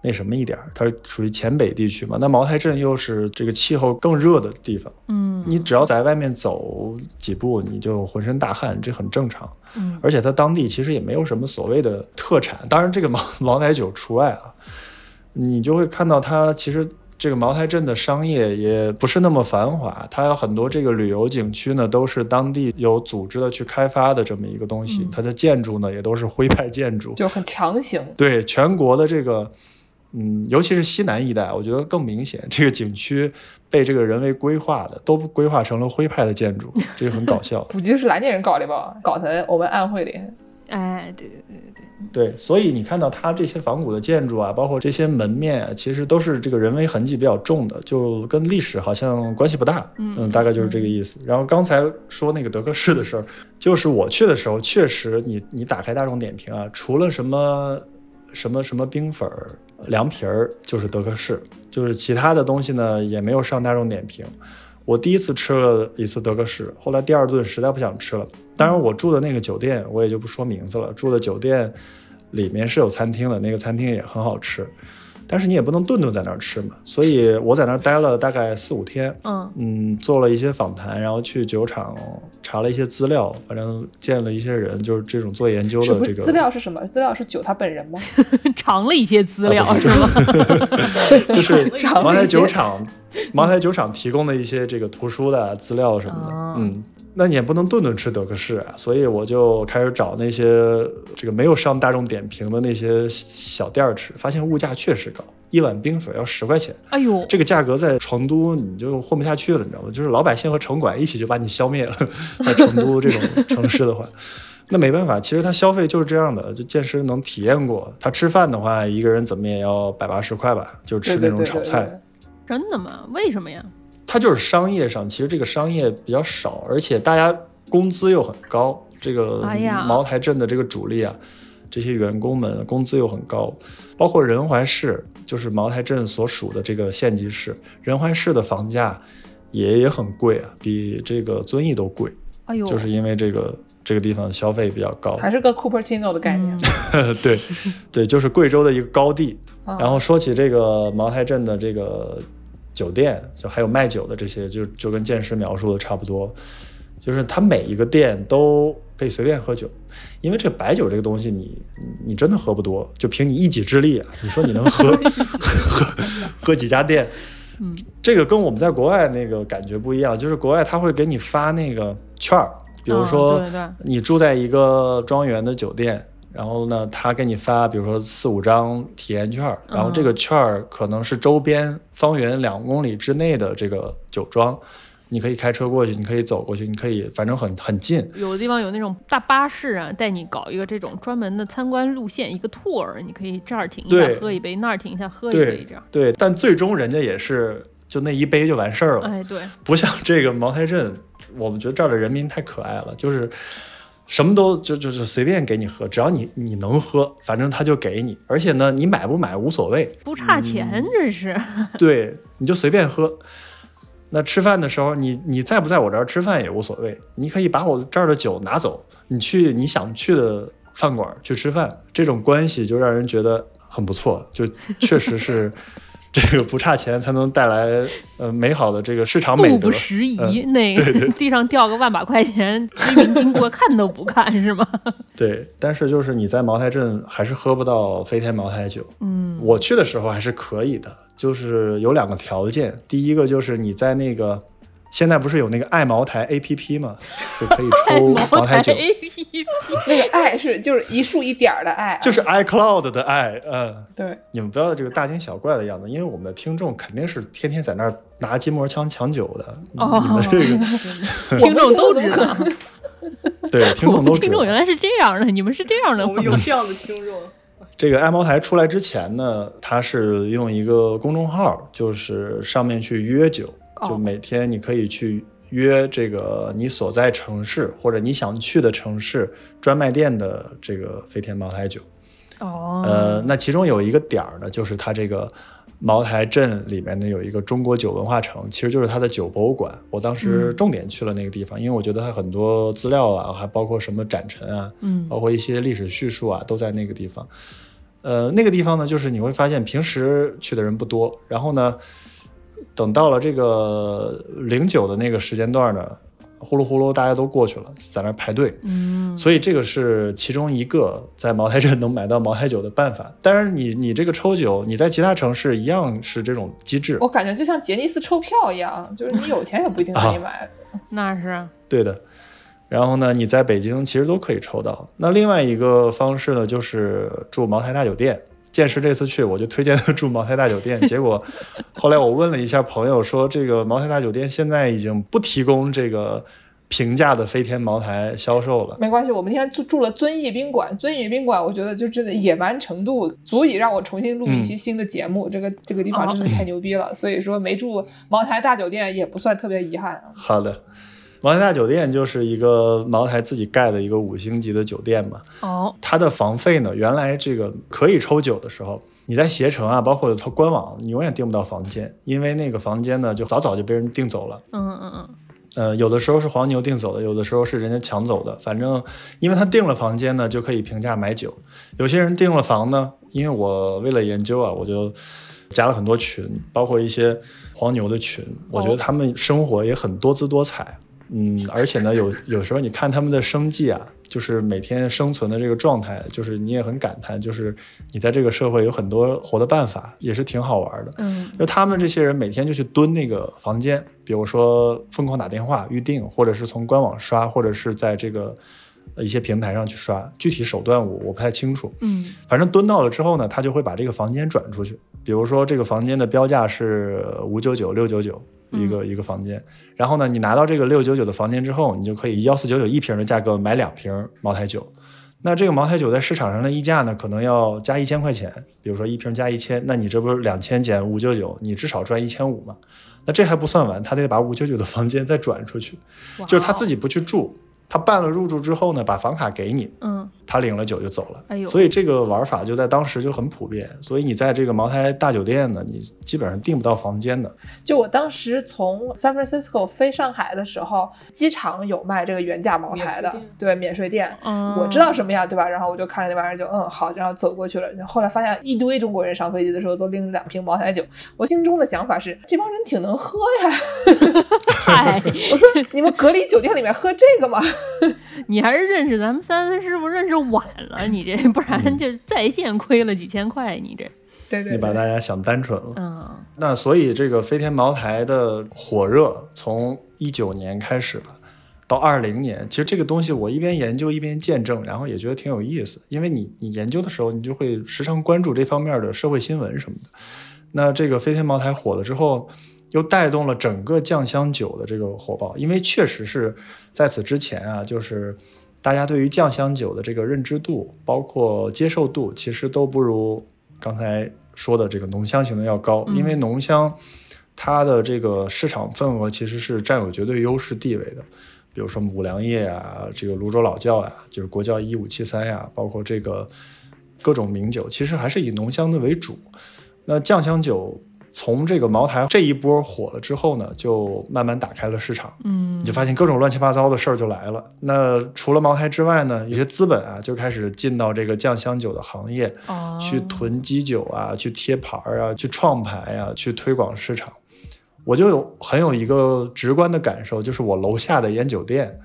那什么一点儿，它属于黔北地区嘛。那茅台镇又是这个气候更热的地方，嗯，你只要在外面走几步，你就浑身大汗，这很正常。嗯而且它当地其实也没有什么所谓的特产，当然这个茅茅台酒除外啊，你就会看到它其实这个茅台镇的商业也不是那么繁华，它有很多这个旅游景区呢都是当地有组织的去开发的这么一个东西，嗯它的建筑呢也都是徽派建筑，就很强行。对全国的这个，嗯，尤其是西南一带，我觉得更明显，这个景区被这个人为规划的都规划成了徽派的建筑，这个很搞笑。估计是南京人搞的吧，搞成我们安徽的。哎，对对对对对，对，所以你看到它这些仿古的建筑啊，包括这些门面啊，其实都是这个人为痕迹比较重的，就跟历史好像关系不大。嗯大概就是这个意思。然后刚才说那个德克士的事儿，就是我去的时候，确实你你打开大众点评啊，除了什么什么什么冰粉儿、凉皮儿，就是德克士，就是其他的东西呢也没有上大众点评。我第一次吃了一次德克士，后来第二顿实在不想吃了。当然，我住的那个酒店我也就不说名字了，住的酒店里面是有餐厅的，那个餐厅也很好吃，但是你也不能顿顿在那儿吃嘛。所以我在那儿待了大概四五天，嗯嗯，做了一些访谈，然后去酒厂查了一些资料，反正见了一些人，就是这种做研究的这个资料是什么？资料是酒他本人吗？尝了一些资料、啊是是吗？就是 茅台酒厂，茅台酒厂提供的一些这个图书的资料什么的，哦嗯。那你也不能顿顿吃德克士啊，所以我就开始找那些这个没有上大众点评的那些小店儿吃，发现物价确实高，一碗冰粉要十块钱，哎呦，这个价格在成都你就混不下去了，你知道吗？就是老百姓和城管一起就把你消灭了，在成都这种城市的话，那没办法，其实他消费就是这样的，就健身能体验过。他吃饭的话，一个人怎么也要百八十块吧，就吃那种对对对对炒菜。对真的吗？为什么呀？它就是商业上，其实这个商业比较少，而且大家工资又很高。这个茅台镇的这个主力啊，这些员工们工资又很高，包括仁怀市，就是茅台镇所属的这个县级市，仁怀市的房价也也很贵啊，比这个遵义都贵，哎呦，就是因为这个这个地方消费比较高。还是个 Cupertino 的概念。嗯 对，对，就是贵州的一个高地。啊然后说起这个茅台镇的这个酒店，就还有卖酒的这些，就就跟剑师描述的差不多，就是它每一个店都可以随便喝酒，因为这白酒这个东西你，你真的喝不多，就凭你一己之力啊，你说你能喝 喝喝几家店？嗯，这个跟我们在国外那个感觉不一样，就是国外他会给你发那个券儿，比如啊说你住在一个庄园的酒店，然后呢，他给你发，比如说四五张体验券儿，然后这个券儿可能是周边方圆两公里之内的这个酒庄，你可以开车过去，你可以走过去，你可以反正很很近。有的地方有那种大巴士啊，带你搞一个这种专门的参观路线，一个 tour，你可以这儿停一下喝一杯，那儿停一下喝一杯，这样。对，但最终人家也是就那一杯就完事儿了。哎，对，不像这个茅台镇，我们觉得这儿的人民太可爱了，就是什么都就就是随便给你喝，只要你你能喝，反正他就给你，而且呢，你买不买无所谓，不差钱，这是。对，你就随便喝。那吃饭的时候，你你在不在我这儿吃饭也无所谓，你可以把我这儿的酒拿走，你去你想去的饭馆去吃饭，这种关系就让人觉得很不错，就确实是 这个不差钱才能带来呃美好的这个市场美德路不。拾遗，嗯那个 地上掉个万把块钱，居民经过看都不看是吗？对，但是就是你在茅台镇还是喝不到飞天茅台酒。嗯，我去的时候还是可以的，就是有两个条件，第一个就是你在那个现在不是有那个爱茅台 APP 吗？就可以抽茅台酒，A P P，那个爱是就是一竖一点儿的爱啊，就是 iCloud 的爱，嗯。对，你们不要这个大惊小怪的样子，因为我们的听众肯定是天天在那儿拿筋膜枪抢酒的。哦你们这个 听众都知道，对听众都知道。听众原来是这样的，你们是这样的我们？有这样的听众，这个爱茅台出来之前呢，它是用一个公众号，就是上面去约酒，就哦每天你可以去约这个你所在城市或者你想去的城市专卖店的这个飞天茅台酒。哦，呃，那其中有一个点儿呢，就是它这个茅台镇里面呢有一个中国酒文化城，其实就是它的酒博物馆。我当时嗯重点去了那个地方，因为我觉得它很多资料啊，还包括什么展陈啊，嗯包括一些历史叙述啊，都在那个地方。呃，那个地方呢，就是你会发现平时去的人不多，然后呢，等到了这个零九的那个时间段呢，呼噜呼噜大家都过去了，在那排队。嗯，所以这个是其中一个在茅台镇能买到茅台酒的办法。当然你，你这个抽酒，你在其他城市一样是这种机制我。感觉就像杰尼斯抽票一样，就是你有钱也不一定可以买。那是对的。然后呢，你在北京其实都可以抽到。那另外一个方式呢，就是住茅台大酒店。剑师这次去，我就推荐他住茅台大酒店。结果后来我问了一下朋友，说这个茅台大酒店现在已经不提供这个平价的飞天茅台销售了。没关系，我们那天住住了遵义宾馆，遵义宾馆我觉得就真的野蛮程度足以让我重新录一期新的节目。这个这个地方真的太牛逼了，所以说没住茅台大酒店也不算特别遗憾啊。好的，茅台大酒店就是一个茅台自己盖的一个五星级的酒店嘛。哦，它的房费呢，原来这个可以抽酒的时候，你在携程啊，包括它官网，你永远订不到房间，因为那个房间呢，就早早就被人订走了。嗯嗯嗯，呃，有的时候是黄牛订走的，有的时候是人家抢走的。反正因为他订了房间呢，就可以平价买酒。有些人订了房呢，因为我为了研究啊，我就加了很多群，包括一些黄牛的群。我觉得他们生活也很多姿多彩。嗯，而且呢，有有时候你看他们的生计啊，就是每天生存的这个状态，就是你也很感叹，就是你在这个社会有很多活的办法，也是挺好玩的。嗯就他们这些人每天就去蹲那个房间，比如说疯狂打电话预定，或者是从官网刷，或者是在这个呃一些平台上去刷。具体手段我我不太清楚，嗯反正蹲到了之后呢，他就会把这个房间转出去。比如说这个房间的标价是五九九、六九九一个、一个房间，然后呢，你拿到这个六九九的房间之后，你就可以幺四九九一瓶的价格买两瓶茅台酒。那这个茅台酒在市场上的溢价呢，可能要加一千块钱，比如说一瓶加一千，那你这不是两千减五九九，你至少赚一千五嘛？那这还不算完，他得把五九九的房间再转出去，就是他自己不去住，他办了入住之后呢，把房卡给你，嗯他领了酒就走了。哎呦所以这个玩法就在当时就很普遍。所以你在这个茅台大酒店呢，你基本上订不到房间的。就我当时从 San Francisco 飞上海的时候，机场有卖这个原价茅台的免，对，免税店。嗯，我知道什么样，对吧？然后我就看着那玩意儿就嗯好，然后走过去了。然后后来发现一堆中国人上飞机的时候都拎着两瓶茅台酒，我心中的想法是这帮人挺能喝呀。嗨，我说你们隔离酒店里面喝这个吗？你还是认识咱们三三师傅认识晚了，你这不然就是在线亏了几千块，你这，对对你把大家想单纯了。嗯那所以这个飞天茅台的火热，从一九年开始吧，到二零年，其实这个东西我一边研究一边见证，然后也觉得挺有意思。因为你你研究的时候，你就会时常关注这方面的社会新闻什么的。那这个飞天茅台火了之后，又带动了整个酱香酒的这个火爆，因为确实是在此之前啊，就是大家对于酱香酒的这个认知度，包括接受度，其实都不如刚才说的这个浓香型的要高，嗯因为浓香它的这个市场份额其实是占有绝对优势地位的。比如说五粮液啊，这个泸州老窖呀、就是国窖一五七三呀，包括这个各种名酒，其实还是以浓香的为主。那酱香酒从这个茅台这一波火了之后呢，就慢慢打开了市场。嗯你就发现各种乱七八糟的事儿就来了。那除了茅台之外呢，有些资本啊就开始进到这个酱香酒的行业，哦，去囤基酒啊，去贴牌儿啊，去创牌啊，去推广市场。我就有很有一个直观的感受，就是我楼下的烟酒店，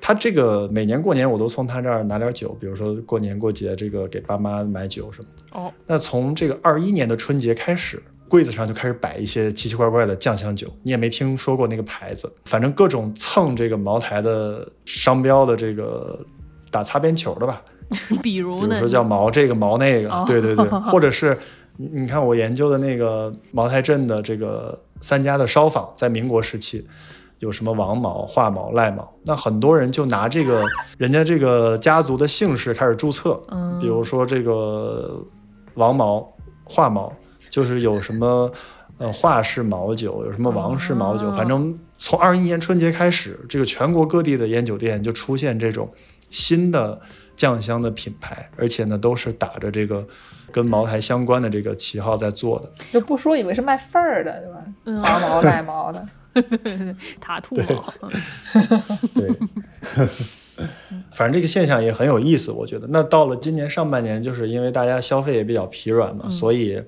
他这个每年过年我都从他这儿拿点酒，比如说过年过节这个给爸妈买酒什么的。哦，那从这个二一年的春节开始，柜子上就开始摆一些奇奇怪怪的酱香酒，你也没听说过那个牌子，反正各种蹭这个茅台的商标的这个打擦边球的吧，比如呢，比如说叫毛这个毛那个，哦对对对，或者是你你看我研究的那个茅台镇的这个三家的烧坊，在民国时期有什么王毛、华毛、赖毛，那很多人就拿这个人家这个家族的姓氏开始注册，嗯，比如说这个王毛、华毛，就是有什么呃华氏毛酒，有什么王氏毛酒，哦。反正从二一年春节开始，这个全国各地的烟酒店就出现这种新的酱香的品牌，而且呢都是打着这个跟茅台相关的这个旗号在做的。就不说以为是卖份儿的，对吧？嗯。拔毛奶毛的，塔兔毛，对，反正这个现象也很有意思，我觉得。那到了今年上半年，就是因为大家消费也比较疲软嘛，嗯。所以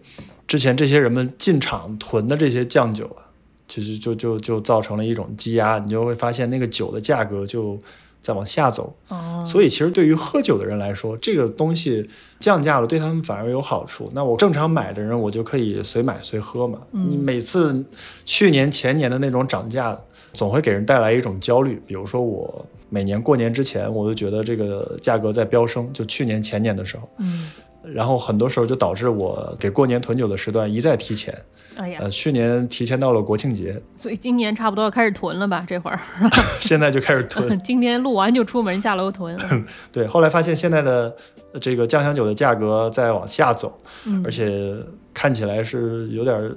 之前这些人们进场囤的这些酱酒啊，其实就就就造成了一种积压，你就会发现那个酒的价格就在往下走。哦，所以其实对于喝酒的人来说，这个东西降价了，对他们反而有好处。那我正常买的人，我就可以随买随喝嘛。嗯你每次去年前年的那种涨价，总会给人带来一种焦虑。比如说我每年过年之前，我都觉得这个价格在飙升，就去年前年的时候，嗯，然后很多时候就导致我给过年囤酒的时段一再提前。哎呀呃，，去年提前到了国庆节，所以今年差不多要开始囤了吧？这会儿，现在就开始囤。今天录完就出门下楼囤。对，后来发现现在的呃这个酱香酒的价格在往下走，嗯而且看起来是有点儿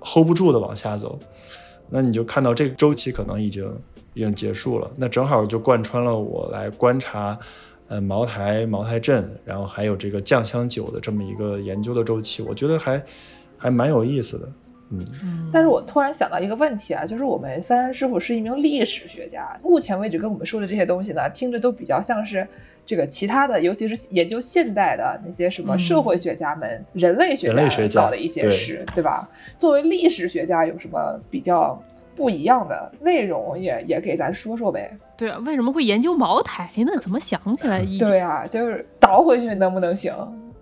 hold 不住的往下走，那你就看到这个周期可能已经已经结束了，那正好就贯穿了我来观察，呃，茅台、茅台镇，然后还有这个酱香酒的这么一个研究的周期，我觉得还还蛮有意思的，嗯，嗯。但是我突然想到一个问题啊，就是我们三三师傅是一名历史学家，目前为止跟我们说的这些东西呢，听着都比较像是这个其他的，尤其是研究现代的那些什么嗯。社会学家们、人类学人类学家搞的一些对。事，对吧？作为历史学家，有什么比较不一样的内容也也给咱说说呗？对啊，为什么会研究茅台呢？怎么想起来一对啊，就是倒回去能不能行？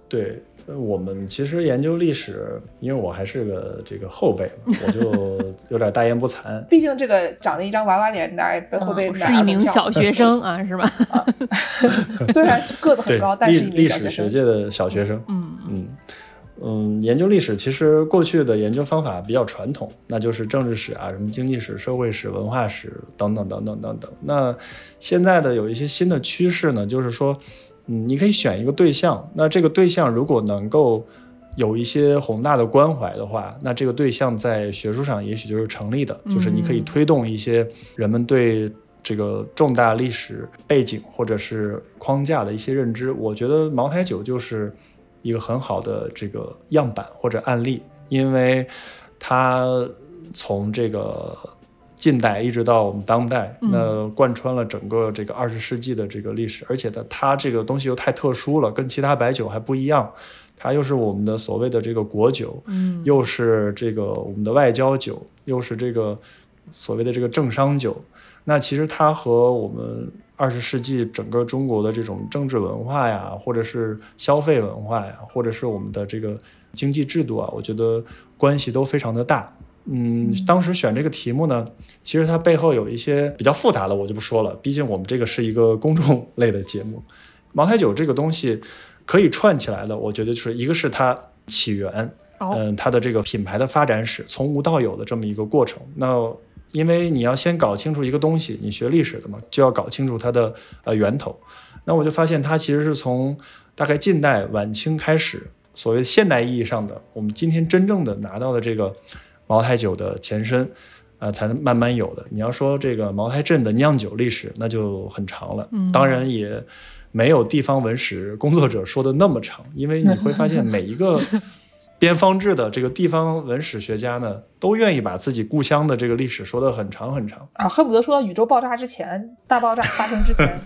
对。呃我们其实研究历史，因为我还是个这个后辈嘛，我就 有点大言不惭。毕竟这个长了一张娃娃脸，哪会不会嗯是一名小学生啊，是吧？虽然个子很高，但是一历。史学界的小学生，嗯嗯嗯，研究历史其实过去的研究方法比较传统，那就是政治史啊，什么经济史、社会史、文化史等等等等等等。那现在的有一些新的趋势呢，就是说，嗯，你可以选一个对象，那这个对象如果能够有一些宏大的关怀的话，那这个对象在学术上也许就是成立的，就是你可以嗯推动一些人们对这个重大历史背景或者是框架的一些认知。我觉得茅台酒就是一个很好的这个样板或者案例，因为它从这个近代一直到我们当代，嗯。那贯穿了整个这个二十世纪的这个历史，而且呢，它这个东西又太特殊了，跟其他白酒还不一样，它又是我们的所谓的这个国酒，嗯，又是这个我们的外交酒，又是这个所谓的这个政商酒。那其实它和我们二十世纪整个中国的这种政治文化呀，或者是消费文化呀，或者是我们的这个经济制度啊，我觉得关系都非常的大。嗯，当时选这个题目呢，其实它背后有一些比较复杂的，我就不说了。毕竟我们这个是一个公众 类的节目，茅台酒这个东西可以串起来的，我觉得就是一个是它起源，哦嗯，它的这个品牌的发展史，从无到有的这么一个过程。那因为你要先搞清楚一个东西，你学历史的嘛，就要搞清楚它的呃源头。那我就发现它其实是从大概近代晚清开始，所谓现代意义上的我们今天真正的拿到的这个茅台酒的前身，呃，才能慢慢有的。你要说这个茅台镇的酿酒历史，那就很长了，嗯当然也没有地方文史工作者说的那么长，因为你会发现每一个。边方志的这个地方文史学家呢，都愿意把自己故乡的这个历史说得很长很长。啊，恨不得说到宇宙爆炸之前，大爆炸发生之前，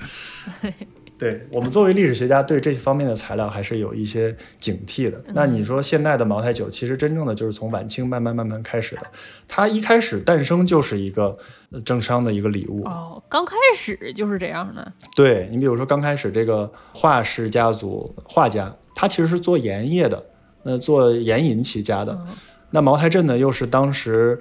对我们作为历史学家，对这方面的材料还是有一些警惕的。那你说现代的茅台酒，其实真正的就是从晚清慢慢慢慢开始的，它一开始诞生就是一个呃政商的一个礼物。哦，刚开始就是这样的，对你比如说刚开始这个画氏家族画家，他其实是做盐业的，呃，做盐引起家的。嗯那茅台镇呢，又是当时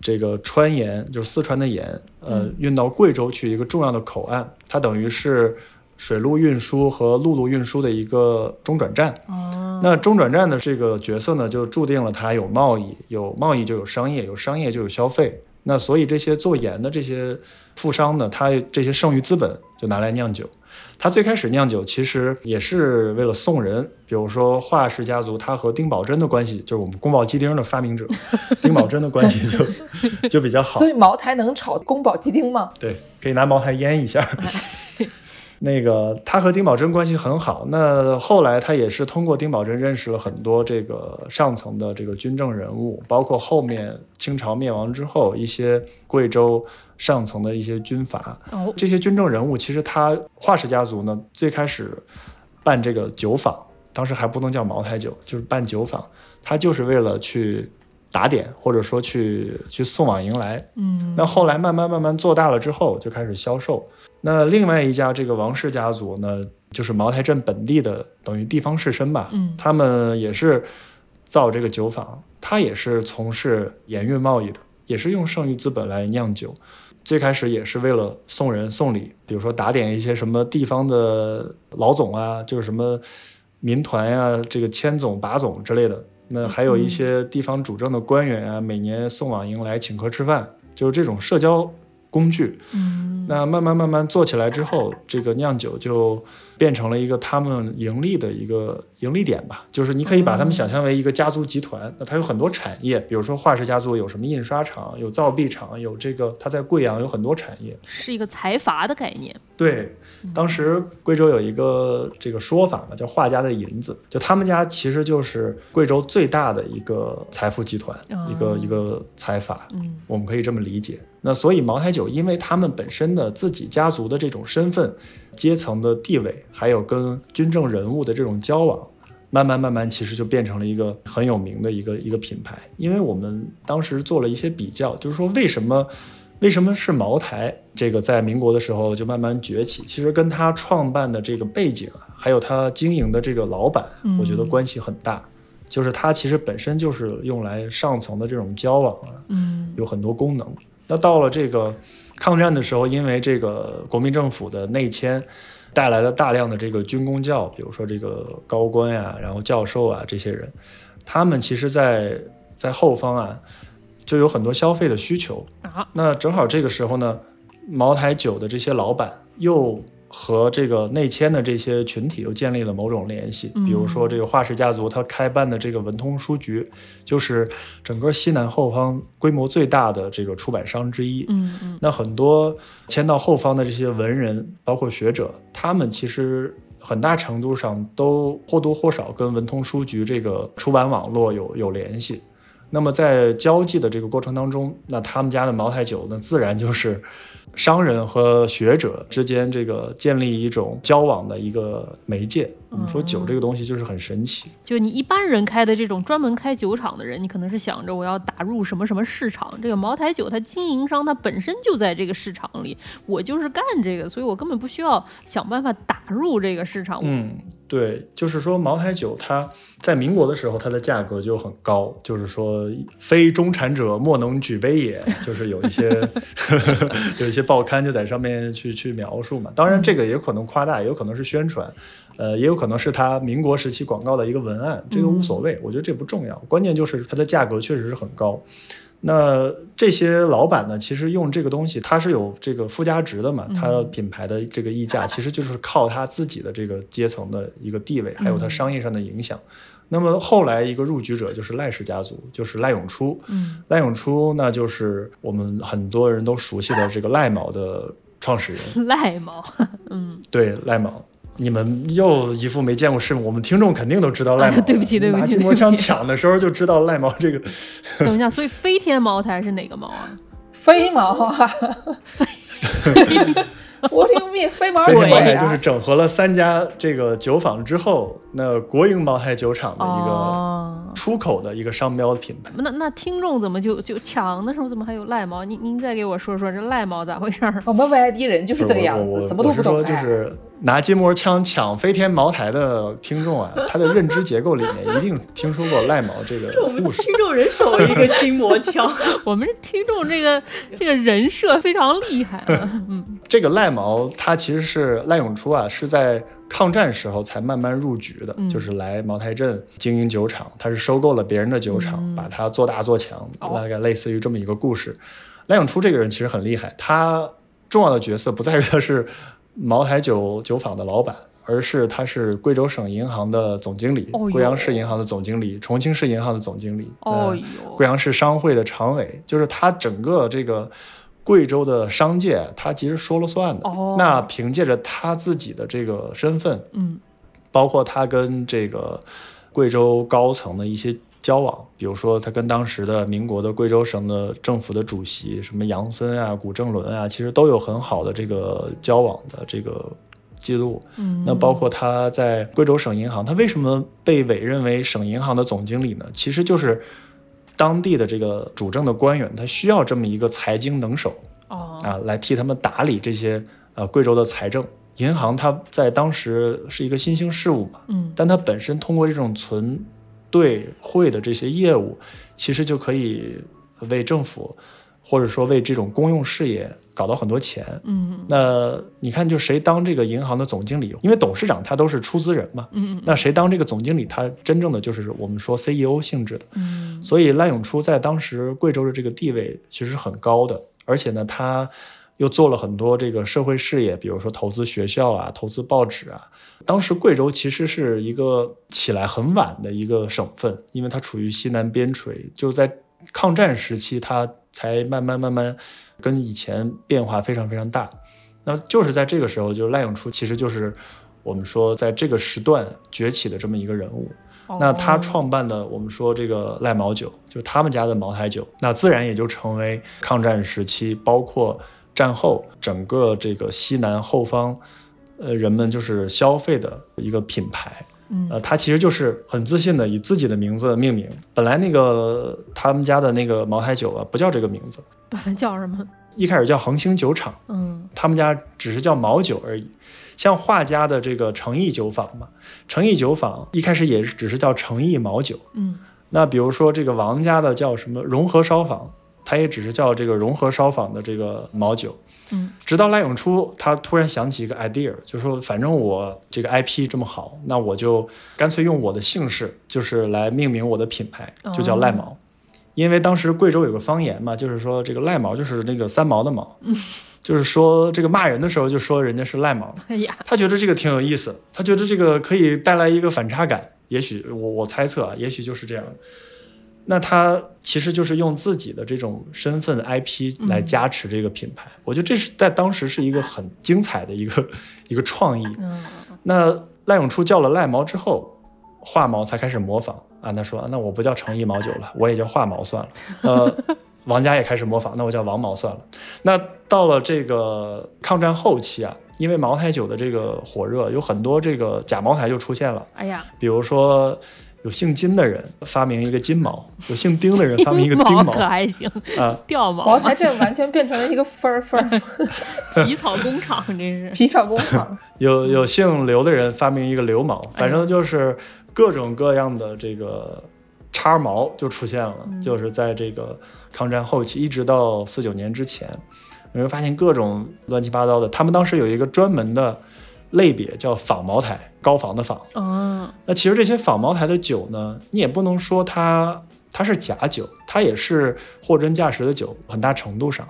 这个川盐，就是四川的盐，呃，嗯运到贵州去一个重要的口岸，它等于是水路运输和陆路运输的一个中转站。哦，那中转站的这个角色呢，就注定了它有贸易，有贸易就有商业，有商业就有消费。那所以这些做盐的这些富商呢，他这些剩余资本就拿来酿酒。他最开始酿酒其实也是为了送人，比如说华氏家族，他和丁宝桢的关系，就是我们宫保鸡丁的发明者，丁宝桢的关系就 就比较好所。以茅台能炒宫保鸡丁吗？对，可以拿茅台腌一下。那个他和丁宝桢关系很好，那后来他也是通过丁宝桢认识了很多这个上层的这个军政人物，包括后面清朝灭亡之后一些贵州上层的一些军阀。哦，这些军政人物其实他华氏家族呢，最开始办这个酒坊，当时还不能叫茅台酒，就是办酒坊，他就是为了去打点，或者说去去送往迎来。嗯，那后来慢慢慢慢做大了之后，就开始销售。那另外一家这个王氏家族呢，就是茅台镇本地的，等于地方士绅吧，嗯他们也是造这个酒坊，他也是从事盐运贸易的，也是用剩余资本来酿酒。最开始也是为了送人送礼，比如说打点一些什么地方的老总啊，就是什么民团呀、这个千总、把总之类的。那还有一些地方主政的官员啊，每年送往迎来请客吃饭，就是这种社交工具。嗯，那慢慢慢慢做起来之后，这个酿酒就变成了一个他们盈利的一个盈利点吧。就是你可以把他们想象为一个家族集团，那它有很多产业，比如说华氏家族有什么印刷厂、有造币厂、有这个，它在贵阳有很多产业。是一个财阀的概念。对，当时贵州有一个这个说法嘛，叫画家的银子，就他们家其实就是贵州最大的一个财富集团，一个哦一个财阀。嗯我们可以这么理解。那所以茅台酒，因为他们本身的自己家族的这种身份、阶层的地位，还有跟军政人物的这种交往，慢慢慢慢，其实就变成了一个很有名的一个一个品牌。因为我们当时做了一些比较，就是说为什么。为什么是茅台？这个在民国的时候就慢慢崛起，其实跟他创办的这个背景啊，还有他经营的这个老板，嗯我觉得关系很大。就是它其实本身就是用来上层的这种交往啊，嗯有很多功能。那到了这个抗战的时候，因为这个国民政府的内迁，带来了大量的这个军工教，比如说这个高官呀、然后教授啊这些人，他们其实在在后方啊，就有很多消费的需求。啊，那正好这个时候呢，茅台酒的这些老板又和这个内迁的这些群体又建立了某种联系，比如说这个华氏家族，他开办的这个文通书局，就是整个西南后方规模最大的这个出版商之一。嗯嗯那很多迁到后方的这些文人，包括学者，他们其实很大程度上都或多或少跟文通书局这个出版网络有有联系。那么在交际的这个过程当中，那他们家的茅台酒呢，自然就是商人和学者之间这个建立一种交往的一个媒介。我们说酒这个东西就是很神奇。就你一般人开的这种专门开酒厂的人，你可能是想着我要打入什么什么市场。这个茅台酒它经营商它本身就在这个市场里，我就是干这个，所以我根本不需要想办法打入这个市场。嗯，对，就是说茅台酒它在民国的时候，它的价格就很高，就是说非中产者莫能举杯也，就是有一些 有一些报刊就在上面去去描述嘛。当然，这个也有可能夸大，也有可能是宣传，呃，也有可能是它民国时期广告的一个文案，这个无所谓，我觉得这不重要，关键就是它的价格确实是很高。那这些老板呢，其实用这个东西，它是有这个附加值的嘛，它品牌的这个溢价，其实就是靠他自己的这个阶层的一个地位，还有它商业上的影响。那么后来一个入局者就是赖氏家族，就是赖永初。嗯赖永初那就是我们很多人都熟悉的这个赖毛的创始人。赖毛，嗯，对，赖毛。你们又一副没见过世面，我们听众肯定都知道赖毛的。对不起对不起拿筋膜枪抢的时候就知道赖毛这个。等一下，所以飞天茅台是哪个毛啊？飞毛啊，飞，我听命飞毛飞天茅台鬼啊就是整合了三家这个酒坊之后，那国营茅台酒厂的一个哦，出口的一个商标的品牌。那那听众怎么就就抢的时候怎么还有赖毛？您您再给我说说这赖毛咋回事儿？我们外地人就是这个样子，什么都我是说，不懂哎。就是拿筋膜枪抢飞天茅台的听众啊，他的认知结构里面一定听说过赖毛这个我们故事。听众人手一个筋膜枪，我们听众这个这个人设非常厉害啊，嗯。这个赖毛，他其实是赖永初啊，是在抗战时候才慢慢入局的，嗯。就是来茅台镇经营酒厂，他是收购了别人的酒厂，嗯。把它做大做强，哦。大概类似于这么一个故事。赖永初这个人其实很厉害，他重要的角色不在于他是茅台酒酒坊的老板。而是他是贵州省银行的总经理，哦贵阳市银行的总经理，重庆市银行的总经理，哦呃贵阳市商会的常委，就是他整个这个贵州的商界他其实说了算的。哦那凭借着他自己的这个身份，嗯包括他跟这个贵州高层的一些交往，比如说他跟当时的民国的贵州省的政府的主席什么杨森啊、古正伦啊，其实都有很好的这个交往的这个记录。嗯，那包括他在贵州省银行，他为什么被委任为省银行的总经理呢？其实就是当地的这个主政的官员，他需要这么一个财经能手哦啊，来替他们打理这些呃贵州的财政。银行它在当时是一个新兴事物嘛，嗯但它本身通过这种存兑汇的这些业务，其实就可以为政府或者说为这种公用事业搞到很多钱。嗯那你看，就谁当这个银行的总经理？因为董事长他都是出资人嘛，嗯那谁当这个总经理？他真正的就是我们说 CEO 性质的。嗯所以赖永初在当时贵州的这个地位其实是很高的，而且呢，他又做了很多这个社会事业，比如说投资学校啊、投资报纸啊。当时贵州其实是一个起来很晚的一个省份，因为它处于西南边陲，就在抗战时期，它才慢慢慢慢跟以前变化非常非常大。那就是在这个时候，就赖永初其实就是我们说在这个时段崛起的这么一个人物。那他哦创办的，我们说这个赖茅酒，就是他们家的茅台酒，那自然也就成为抗战时期，包括战后整个这个西南后方，呃，人们就是消费的一个品牌。嗯呃，它其实就是很自信的以自己的名字命名。本来那个他们家的那个茅台酒啊，不叫这个名字，本来叫什么？一开始叫恒星酒厂，嗯他们家只是叫茅酒而已。像画家的这个诚意酒坊嘛，诚意酒坊一开始也只是叫诚意茅酒。嗯那比如说这个王家的叫什么融合烧坊，它也只是叫这个融合烧坊的这个毛酒。嗯直到赖永初他突然想起一个 idea，就说反正我这个 IP 这么好，那我就干脆用我的姓氏，就是来命名我的品牌，就叫赖毛。因为当时贵州有个方言嘛，就是说这个赖毛就是那个三毛的毛，就是说这个骂人的时候就说人家是赖毛。哎呀他觉得这个挺有意思，他觉得这个可以带来一个反差感。也许我我猜测啊，也许就是这样。那他其实就是用自己的这种身份 IP 来加持这个品牌，我觉得这是在当时是一个很精彩的一个 一个创意。嗯那赖永初叫了赖毛之后，画毛才开始模仿啊。那说那我不叫成一毛酒了，我也叫画毛算了。呃，王家也开始模仿，那我叫王毛算了。那到了这个抗战后期啊，因为茅台酒的这个火热，有很多这个假茅台就出现了，哎呀，比如说。有姓金的人发明一个金毛，有姓丁的人发明一个丁毛可还行，啊，掉毛茅台镇完全变成了一个分儿分儿 皮草工厂，这是。皮草工厂。有有姓刘的人发明一个刘毛，哎反正就是各种各样的这个叉毛就出现了，嗯就是在这个抗战后期一直到四九年之前，你会发现各种乱七八糟的。他们当时有一个专门的类别叫仿茅台，高仿的仿。嗯那其实这些仿茅台的酒呢，你也不能说它它是假酒，它也是货真价实的酒，很大程度上，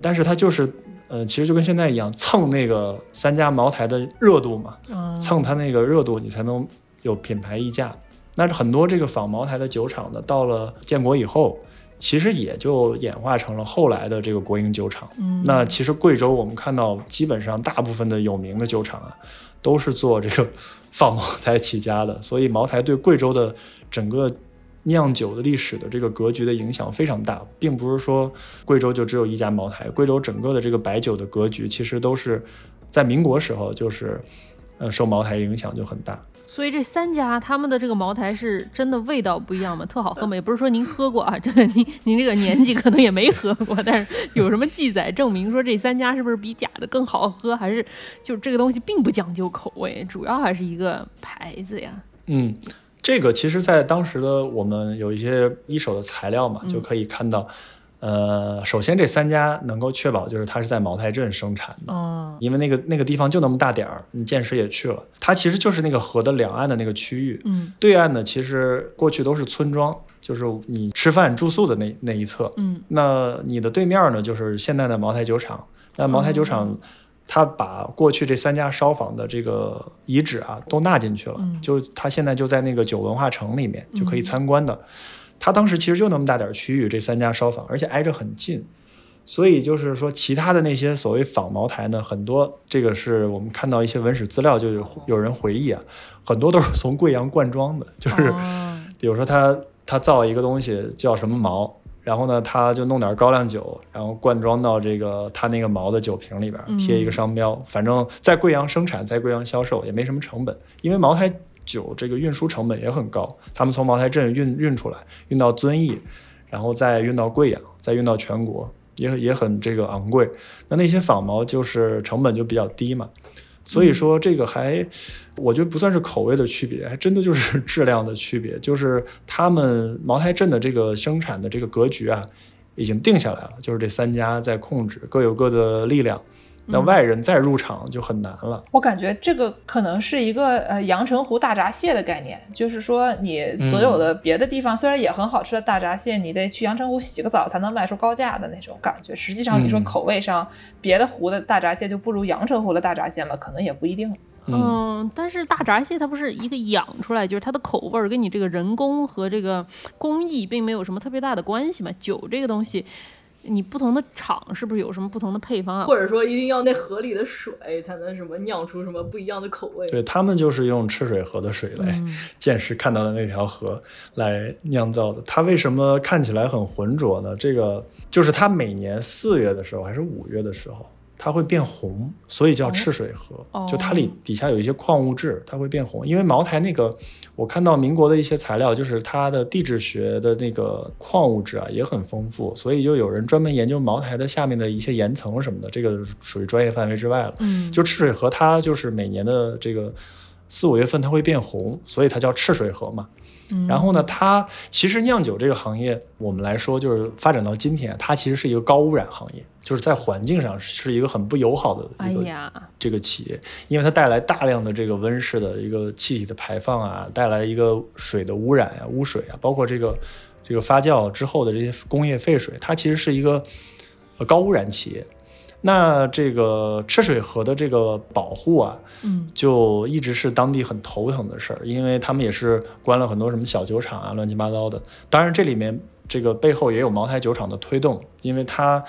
但是它就是呃，其实就跟现在一样，蹭那个三家茅台的热度嘛，嗯，蹭它那个热度，你才能有品牌溢价。那很多这个仿茅台的酒厂呢，到了建国以后，其实也就演化成了后来的这个国营酒厂。嗯那其实贵州我们看到，基本上大部分的有名的酒厂啊，都是做这个 仿茅台起家的，所以茅台对贵州的整个酿酒的历史的这个格局的影响非常大，并不是说贵州就只有一家茅台，贵州整个的这个白酒的格局其实都是在民国时候就是，呃，受茅台影响就很大。所以这三家他们的这个茅台是真的味道不一样吗？特好喝吗？也不是说您喝过啊，这个您您这个年纪可能也没喝过，但是有什么记载证明说这三家是不是比假的更好喝？还是就这个东西并不讲究口味，主要还是一个牌子呀？嗯，这个其实，在当时的我们有一些一手的材料嘛，就可以看到，呃，首先这三家能够确保就是它是在茅台镇生产的。哦，因为那个那个地方就那么大点儿，你见识也去了，它其实就是那个河的两岸的那个区域，嗯。对岸呢其实过去都是村庄，就是你吃饭住宿的那那一侧，嗯。那你的对面呢，就是现在的茅台酒厂。那茅台酒厂，它把过去这三家烧坊的这个遗址啊都纳进去了，嗯。就它现在就在那个酒文化城里面就可以参观的。它当时其实就那么大点儿区域，这三家烧坊，而且挨着很近。所以就是说，其他的那些所谓仿茅台呢，很多这个是我们看到一些文史资料，就有有人回忆啊，很多都是从贵阳灌装的，就是哦。比如说他他造一个东西叫什么茅，然后呢他就弄点高粱酒，然后灌装到这个他那个毛的酒瓶里边，贴一个商标，反正在贵阳生产，在贵阳销售也没什么成本，因为茅台酒这个运输成本也很高，他们从茅台镇运运出来，运到遵义，然后再运到贵阳，再运到全国。也也很这个昂贵，那那些仿毛就是成本就比较低嘛，所以说这个还，我觉得不算是口味的区别，还真的就是 质量的区别，就是他们茅台镇的这个生产的这个格局啊，已经定下来了，就是这三家在控制，各有各的力量，那外人再入场就很难了。我感觉这个可能是一个呃阳澄湖大闸蟹的概念，就是说你所有的别的地方虽然也很好吃的大闸蟹，你得去阳澄湖洗个澡才能卖出高价的那种感觉。实际上你说嗯口味上，别的湖的大闸蟹就不如阳澄湖的大闸蟹吗？可能也不一定。嗯，但是大闸蟹它不是一个养出来，就是它的口味儿跟你这个人工和这个工艺并没有什么特别大的关系嘛。酒这个东西，你不同的厂是不是有什么不同的配方啊？或者说一定要那河里的水才能什么酿出什么不一样的口味。对他们就是用赤水河的水来嗯见识看到的那条河来酿造的。它为什么看起来很浑浊呢？这个就是它每年四月的时候还是五月的时候，它会变红，所以叫赤水河。哦就它里底下有一些矿物质，它会变红。因为茅台那个，我看到民国的一些材料，就是它的地质学的那个矿物质啊也很丰富，所以就有人专门研究茅台的下面的一些岩层什么的，这个属于专业范围之外了。嗯，就赤水河，它就是每年的这个四五月份它会变红，所以它叫赤水河嘛。嗯然后呢，它其实酿酒这个行业，我们来说就是发展到今天，它其实是一个高污染行业，就是在环境上是一个很不友好的一个、这个企业，因为它带来大量的这个温室的一个气体的排放啊，带来一个水的污染啊、污水啊，包括这个这个发酵之后的这些工业废水，它其实是一个呃高污染企业。那这个赤水河的这个保护啊，嗯就一直是当地很头疼的事儿，因为他们也是关了很多什么小酒厂啊，乱七八糟的。当然，这里面这个背后也有茅台酒厂的推动，因为他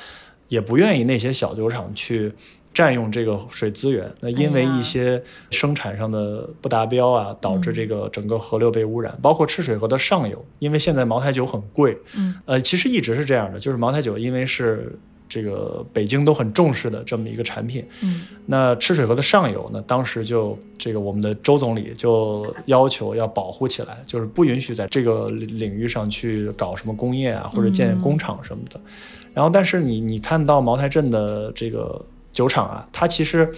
也不愿意那些小酒厂去占用这个水资源。那因为一些生产上的不达标啊，导致这个整个河流被污染，包括赤水河的上游，因为现在茅台酒很贵，嗯呃，其实一直是这样的，就是茅台酒因为是这个北京都很重视的这么一个产品，嗯那赤水河的上游呢，当时就这个我们的周总理就要求要保护起来，就是不允许在这个领领域上去搞什么工业啊，或者建工厂什么的。然后，但是你你看到茅台镇的这个酒厂啊，它其实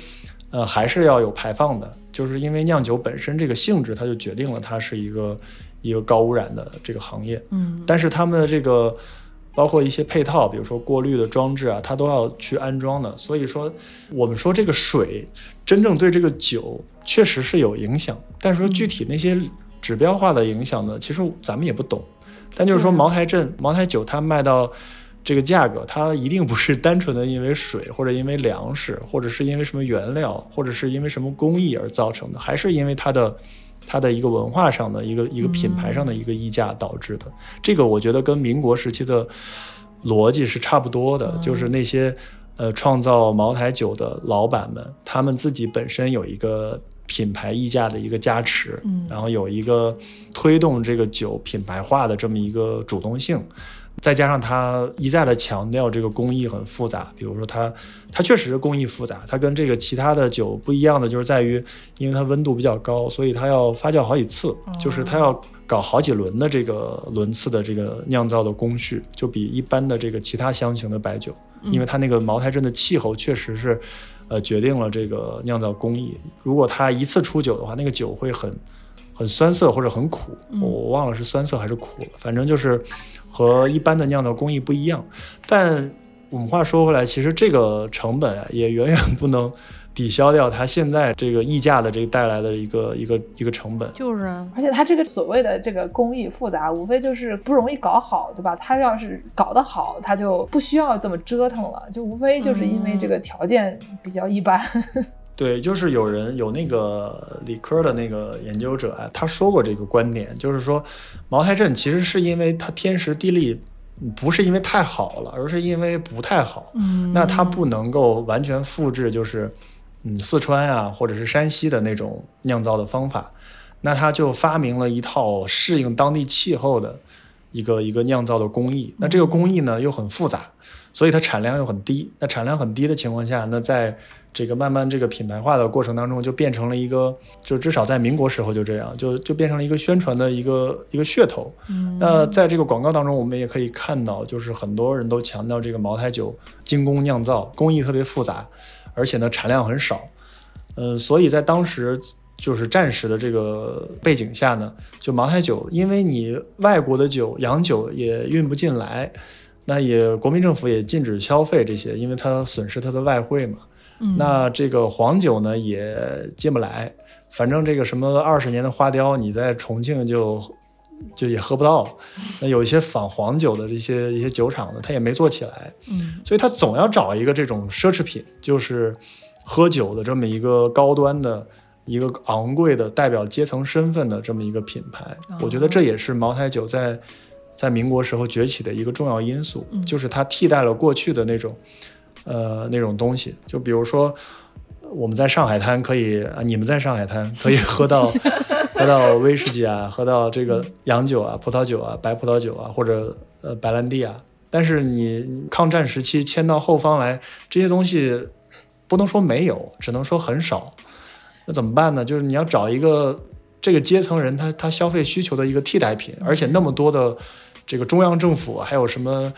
呃还是要有排放的，就是因为酿酒本身这个性质，它就决定了它是一个一个高污染的这个行业。嗯但是他们的这个包括一些配套，比如说过滤的装置啊，它都要去安装的。所以说，我们说这个水真正对这个酒确实是有影响，但是说具体那些指标化的影响呢，其实咱们也不懂。但就是说，茅台镇茅台酒它卖到这个价格，它一定不是单纯的因为水，或者因为粮食，或者是因为什么原料，或者是因为什么工艺而造成的，还是因为它的它的一个文化上的一个一个品牌上的一个溢价导致的。这个我觉得跟民国时期的逻辑是差不多的，就是那些呃创造茅台酒的老板们，他们自己本身有一个品牌溢价的一个加持，嗯然后有一个推动这个酒品牌化的这么一个主动性。再加上他一再的强调这个工艺很复杂，比如说它它确实是工艺复杂，它跟这个其他的酒不一样的就是在于，因为它温度比较高，所以它要发酵好几次，就是它要搞好几轮的这个轮次的这个酿造的工序，就比一般的这个其他香型的白酒，因为它那个茅台镇的气候确实是，呃，决定了这个酿造工艺。如果它一次出酒的话，那个酒会很很酸涩或者很苦，我我忘了是酸涩还是苦了，反正就是和一般的酿造工艺不一样。但我们话说回来，其实这个成本啊，也远远不能抵消掉它现在这个溢价的这个带来的一个一个一个成本。就是啊，而且它这个所谓的这个工艺复杂，无非就是不容易搞好，对吧？它要是搞得好，它就不需要这么折腾了，就无非就是因为这个条件比较一般。对，就是有人有那个理科的那个研究者啊，他说过这个观点，就是说茅台镇其实是因为它天时地利不是因为太好了，而是因为不太好。嗯，那它不能够完全复制，就是嗯四川啊或者是山西的那种酿造的方法，那他就发明了一套适应当地气候的一个一个酿造的工艺。那这个工艺呢又很复杂，所以它产量又很低。那产量很低的情况下，那在这个慢慢这个品牌化的过程当中，就变成了一个，就至少在民国时候就这样，就就变成了一个宣传的一个一个噱头。嗯那在这个广告当中，我们也可以看到，就是很多人都强调这个茅台酒精工酿造，工艺特别复杂，而且呢产量很少。呃，所以在当时就是战时的这个背景下呢，就茅台酒，因为你外国的酒洋酒也运不进来，那也国民政府也禁止消费这些，因为它损失它的外汇嘛。嗯那这个黄酒呢也进不来，反正这个什么二十年的花雕，你在重庆就就也喝不到。那有一些仿黄酒的这些一些酒厂呢，它也没做起来，嗯所以它总要找一个这种奢侈品，就是喝酒的这么一个高端的。一个昂贵的代表阶层身份的这么一个品牌，我觉得这也是茅台酒在在民国时候崛起的一个重要因素，嗯就是它替代了过去的那种呃那种东西，就比如说我们在上海滩可以啊，你们在上海滩可以 喝到喝到威士忌啊，喝到这个洋酒啊、葡萄酒啊、白葡萄酒啊，或者呃白兰地啊。但是你抗战时期迁到后方来，这些东西不能说没有，只能说很少。那怎么办呢？就是你要找一个这个阶层人他他消费需求的一个替代品，而且那么多的这个中央政府，还有什么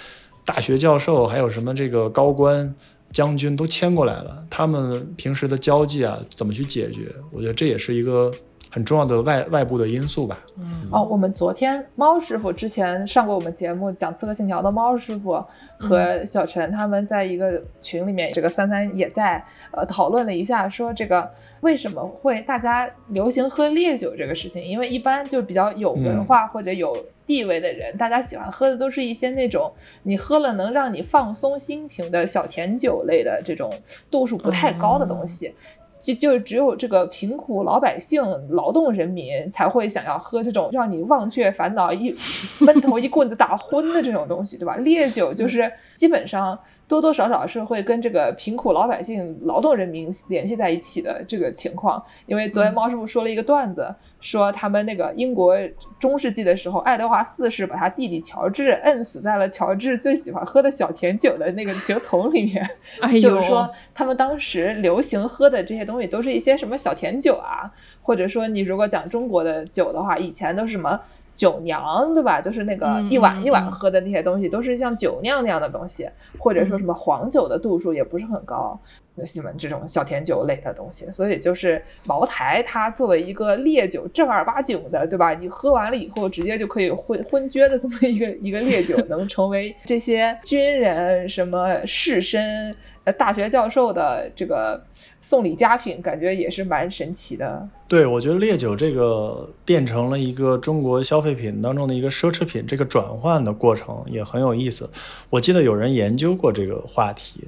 大学教授，还有什么这个高官将军都迁过来了，他们平时的交际啊怎么去解决？我觉得这也是一个很重要的外外部的因素吧。嗯哦，我们昨天猫师傅之前上过我们节目讲《刺客信条》的猫师傅和小陈他们在一个群里面，这个三三也在呃讨论了一下，说这个为什么会大家流行喝烈酒这个事情，因为一般就比较有文化或者有地位的人，大家喜欢喝的都是一些那种你喝了能让你放松心情的小甜酒类的这种度数不太高的东西。就就只有这个贫苦老百姓、劳动人民才会想要喝这种让你忘却烦恼、一闷头一棍子打昏的这种东西，对吧？烈酒就是基本上多多少少是会跟这个贫苦老百姓、劳动人民联系在一起的这个情况。因为昨天猫师傅说了一个段子，说他们那个英国中世纪的时候，爱德华四世把他弟弟乔治摁死在了乔治最喜欢喝的小甜酒的那个酒桶里面。哎，就是说，他们当时流行喝的这些东西都是一些什么小甜酒啊，或者说你如果讲中国的酒的话，以前都是什么酒娘，对吧？就是那个嗯一碗一碗喝的那些东西，都是像酒酿那样的东西，或者说什么黄酒的度数也不是很高。喜欢这种小甜酒类的东西，所以就是茅台，它作为一个烈酒，正儿八经的，对吧？你喝完了以后，直接就可以昏昏厥的这么一个一个烈酒，能成为这些军人、什么士绅、呃大学教授的这个送礼佳品，感觉也是蛮神奇的。对，我觉得烈酒这个变成了一个中国消费品当中的一个奢侈品，这个转换的过程也很有意思。我记得有人研究过这个话题，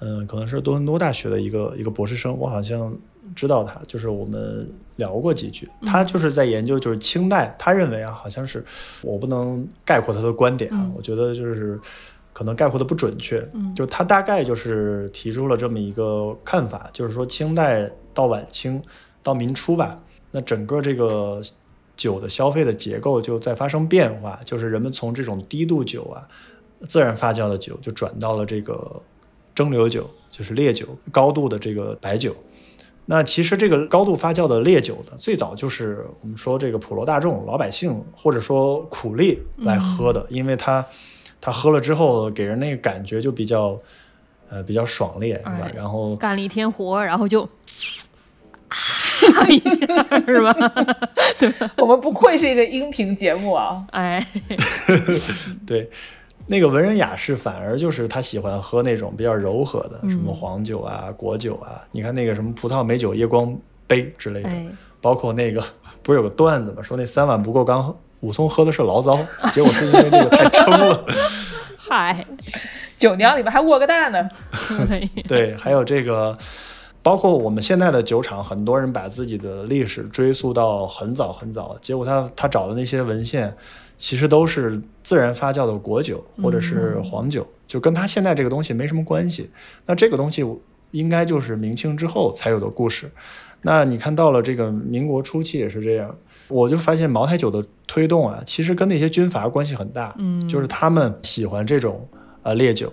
嗯，可能是多伦多大学的一个一个博士生，我好像知道他，就是我们聊过几句。他就是在研究，就是清代，他认为啊，好像是我不能概括他的观点啊，嗯。我觉得就是可能概括的不准确，嗯。就他大概就是提出了这么一个看法，就是说清代到晚清到民初吧，那整个这个酒的消费的结构就在发生变化，就是人们从这种低度酒啊，自然发酵的酒，就转到了这个蒸馏酒，就是烈酒，高度的这个白酒。那其实这个高度发酵的烈酒呢，最早就是我们说这个普罗大众、老百姓或者说苦力来喝的，因为它它喝了之后给人那个感觉就比较呃比较爽烈，是吧？哎然后干了一天活，然后就啊 一下是 吧？我们不愧是一个音频节目啊！哎，对，那个文人雅士反而就是他喜欢喝那种比较柔和的，什么嗯黄酒啊、果酒啊。你看那个什么葡萄美酒夜光杯之类的，哎，包括那个不是有个段子吗？说那三碗不够刚，武松喝的是醪糟，结果是因为这个太撑了。嗨，酒酿里面还卧个蛋呢。哎对，还有这个包括我们现在的酒厂，很多人把自己的历史追溯到很早很早，结果他他找的那些文献，其实都是自然发酵的果酒或者是黄酒，就跟他现在这个东西没什么关系。那这个东西应该就是明清之后才有的故事。那你看到了这个民国初期也是这样，我就发现茅台酒的推动啊，其实跟那些军阀关系很大，嗯就是他们喜欢这种呃烈酒，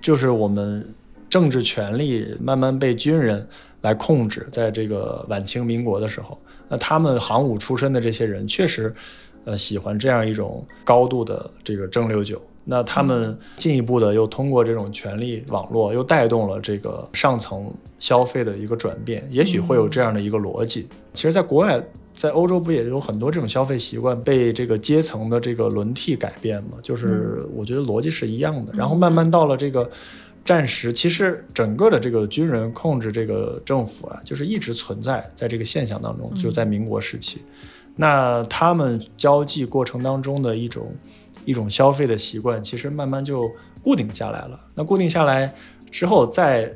就是我们政治权力慢慢被军人来控制，在这个晚清民国的时候，那他们行伍出身的这些人确实，呃，喜欢这样一种高度的这个蒸馏酒。那他们进一步的又通过这种权力网络，又带动了这个上层消费的一个转变，也许会有这样的一个逻辑。其实，在国外，在欧洲不也有很多这种消费习惯被这个阶层的这个轮替改变吗？就是我觉得逻辑是一样的。然后慢慢到了这个战时，其实整个的这个军人控制这个政府啊，就是一直存在在这个现象当中，就在民国时期。那他们交际过程当中的一种一种消费的习惯，其实慢慢就固定下来了。那固定下来之后，再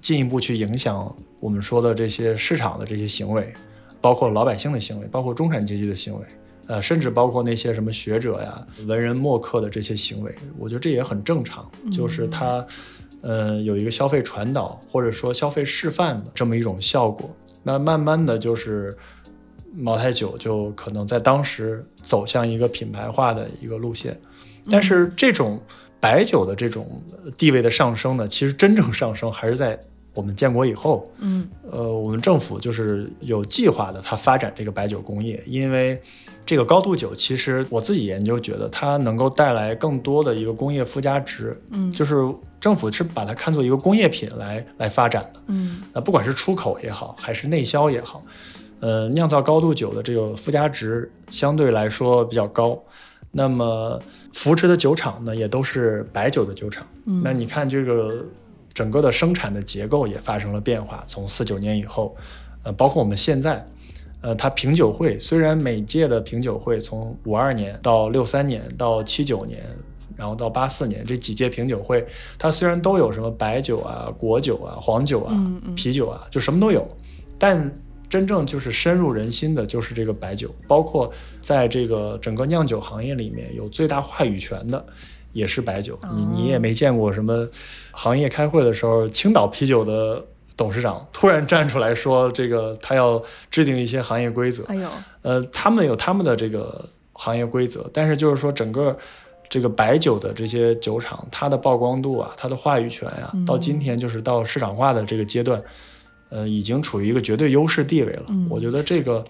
进一步去影响我们说的这些市场的这些行为，包括老百姓的行为，包括中产阶级的行为，呃，甚至包括那些什么学者呀、文人墨客的这些行为，我觉得这也很正常，就是他，呃，有一个消费传导或者说消费示范的这么一种效果。那慢慢的就是。茅台酒就可能在当时走向一个品牌化的一个路线，但是这种白酒的这种地位的上升呢，其实真正上升还是在我们建国以后。嗯。呃，我们政府就是有计划的，它发展这个白酒工业，因为这个高度酒，其实我自己研究觉得它能够带来更多的一个工业附加值，嗯。就是政府是把它看作一个工业品来来发展的。嗯。那，不管是出口也好，还是内销也好，呃，酿造高度酒的这个附加值相对来说比较高。那么扶持的酒厂呢，也都是白酒的酒厂。嗯那你看这个整个的生产的结构也发生了变化，从四九年以后，呃，包括我们现在，呃，它品酒会虽然每届的品酒会从五二年到六三年到七九年，然后到八四年这几届品酒会，它虽然都有什么白酒啊、果酒啊、黄酒啊、嗯嗯啤酒啊，就什么都有，但真正就是深入人心的就是这个白酒，包括在这个整个酿酒行业里面有最大话语权的。也是白酒，你你也没见过什么行业开会的时候，青岛啤酒的董事长突然站出来说，这个他要制定一些行业规则。哎呦，呃，他们有他们的这个行业规则，但是就是说整个这个白酒的这些酒厂，它的曝光度啊，它的话语权呀、嗯到今天就是到市场化的这个阶段，呃，已经处于一个绝对优势地位了。嗯我觉得这个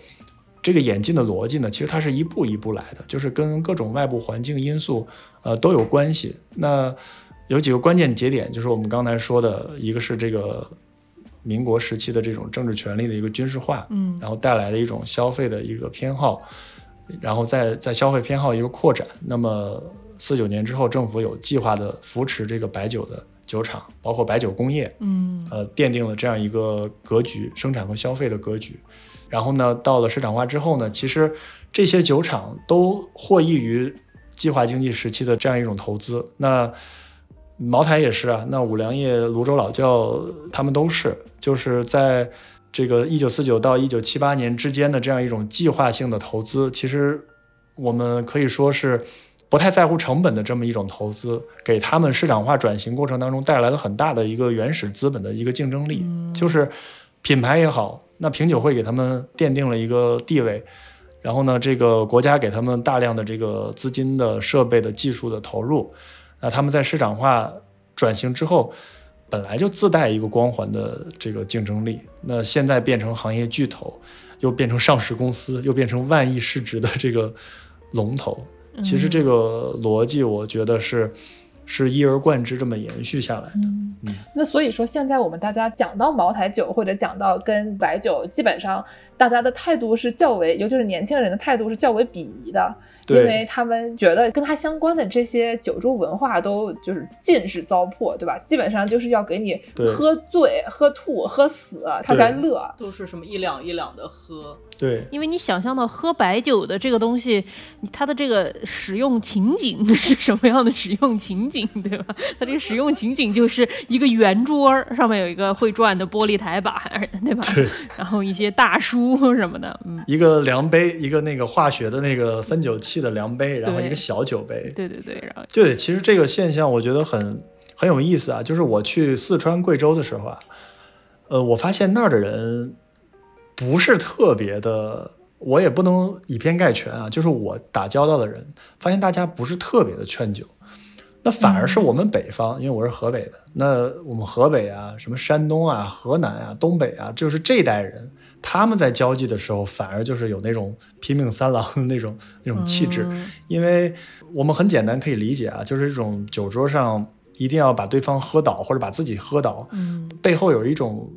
这个演进的逻辑呢，其实它是一步一步来的，就是跟各种外部环境因素呃都有关系。那有几个关键节点，就是我们刚才说的，一个是这个民国时期的这种政治权力的一个军事化，嗯然后带来的一种消费的一个偏好，然后再在消费偏好一个扩展。那么四九年之后，政府有计划的扶持这个白酒的酒厂，包括白酒工业，嗯呃，奠定了这样一个格局，生产和消费的格局。然后呢，到了市场化之后呢，其实这些酒厂都获益于计划经济时期的这样一种投资。那茅台也是啊，那五粮液、泸州老窖他们都是，就是在这个一九四九到一九七八年之间的这样一种计划性的投资，其实我们可以说是不太在乎成本的这么一种投资，给他们市场化转型过程当中带来了很大的一个原始资本的一个竞争力，就是品牌也好，那品酒会给他们奠定了一个地位。然后呢，这个国家给他们大量的这个资金的、设备的、技术的投入，那他们在市场化转型之后，本来就自带一个光环的这个竞争力。那现在变成行业巨头，又变成上市公司，又变成万亿市值的这个龙头。其实这个逻辑，我觉得是是一而贯之这么延续下来的。嗯，那所以说，现在我们大家讲到茅台酒或者讲到跟白酒，基本上大家的态度是较为，尤其是年轻人的态度是较为鄙夷的，因为他们觉得跟它相关的这些酒桌文化都就是尽是糟粕，对吧？基本上就是要给你喝醉、喝吐、喝死，他才乐。都是什么一两一两的喝，对，因为你想象到喝白酒的这个东西，它的这个使用情景 是什么样的使用情景？景，对吧？它这个使用情景就是一个圆桌儿，上面有一个会转的玻璃台板，对吧？对然后一些大书什么的，嗯，一个量杯，一个那个化学的那个分酒器的量杯，然后一个小酒杯。对对对，然后对，其实这个现象我觉得很很有意思啊。就是我去四川、贵州的时候啊，呃，我发现那儿的人不是特别的，我也不能以偏概全啊。就是我打交道的人，发现大家不是特别的劝酒。那反而是我们北方，因为我是河北的，那我们河北啊，什么山东啊、河南啊、东北啊，就是这代人，他们在交际的时候，反而就是有那种拼命三郎的那种那种气质。嗯因为我们很简单可以理解啊，就是这种酒桌上一定要把对方喝倒或者把自己喝倒，嗯，背后有一种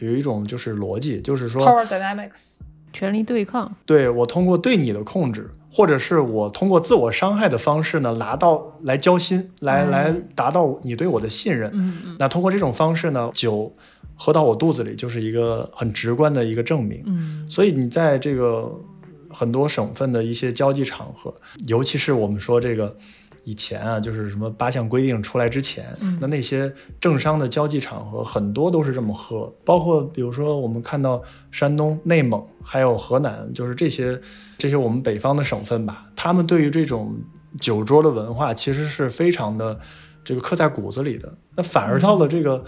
有一种就是逻辑，就是说，Power dynamics，权力对抗，对我通过对你的控制，或者是我通过自我伤害的方式呢，拿到来交心，来嗯来达到你对我的信任。嗯嗯那通过这种方式呢，酒喝到我肚子里就是一个很直观的一个证明。嗯所以你在这个很多省份的一些交际场合，尤其是我们说这个以前啊，就是什么八项规定出来之前，嗯那那些政商的交际场合，很多都是这么喝。包括比如说我们看到山东、内蒙还有河南，就是这些这些我们北方的省份吧，他们对于这种酒桌的文化，其实是非常的这个刻在骨子里的。那反而到了这个。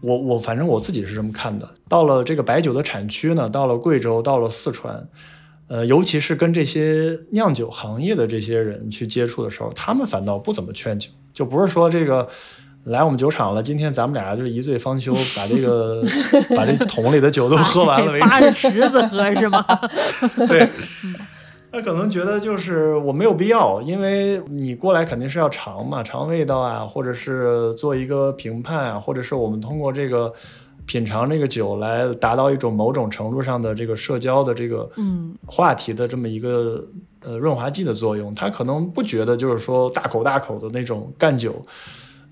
我我反正我自己是这么看的。到了这个白酒的产区呢，到了贵州，到了四川，呃，尤其是跟这些酿酒行业的这些人去接触的时候，他们反倒不怎么劝酒，就不是说这个来我们酒厂了，今天咱们俩就一醉方休，把这个把这桶里的酒都喝完了为扒。着池子喝是吗？对。他可能觉得就是我没有必要，因为你过来肯定是要尝嘛，尝味道啊，或者是做一个评判啊，或者是我们通过这个品尝这个酒来达到一种某种程度上的这个社交的这个嗯话题的这么一个呃润滑剂的作用。他可能不觉得就是说大口大口的那种干酒，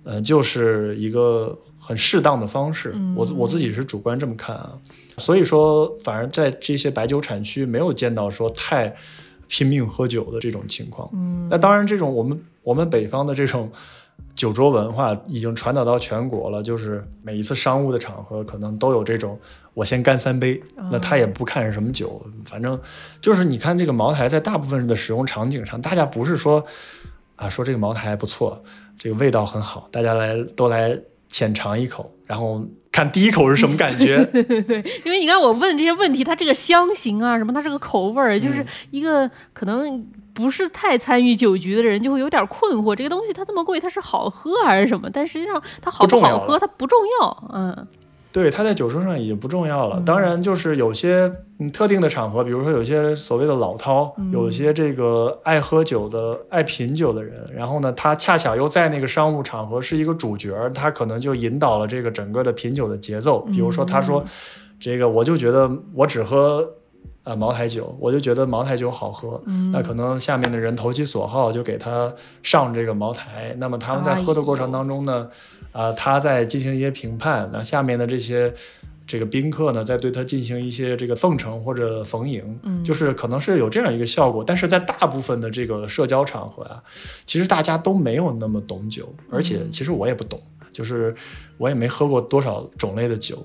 呃，就是一个很适当的方式。嗯我我自己是主观这么看啊，所以说反而在这些白酒产区没有见到说太拼命喝酒的这种情况。嗯，那当然，这种我们我们北方的这种酒桌文化已经传导到全国了，就是每一次商务的场合，可能都有这种我先干三杯，那他也不看是什么酒，反正就是你看这个茅台在大部分的使用场景上，大家不是说啊说这个茅台不错，这个味道很好，大家来都来浅尝一口，然后看第一口是什么感觉。对对对，因为你看我问这些问题，它这个香型啊，什么，它这个口味儿，就是嗯一个可能不是太参与酒局的人就会有点困惑，这个东西它这么贵，它是好喝还是什么？但实际上它好不好喝，了它不重要，嗯对，他在酒桌上已经不重要了。嗯当然，就是有些嗯特定的场合，比如说有些所谓的老饕，嗯有些这个爱喝酒的、爱品酒的人，然后呢，他恰巧又在那个商务场合是一个主角儿，他可能就引导了这个整个的品酒的节奏。比如说，他说：“嗯这个我就觉得我只喝。”呃，茅台酒，我就觉得茅台酒好喝，嗯那可能下面的人投其所好，就给他上这个茅台。那么他们在喝的过程当中呢，啊、他在进行一些评判，那下面的这些这个宾客呢，在对他进行一些这个奉承或者逢迎，嗯就是可能是有这样一个效果。但是在大部分的这个社交场合啊，其实大家都没有那么懂酒，而且嗯其实我也不懂，就是我也没喝过多少种类的酒。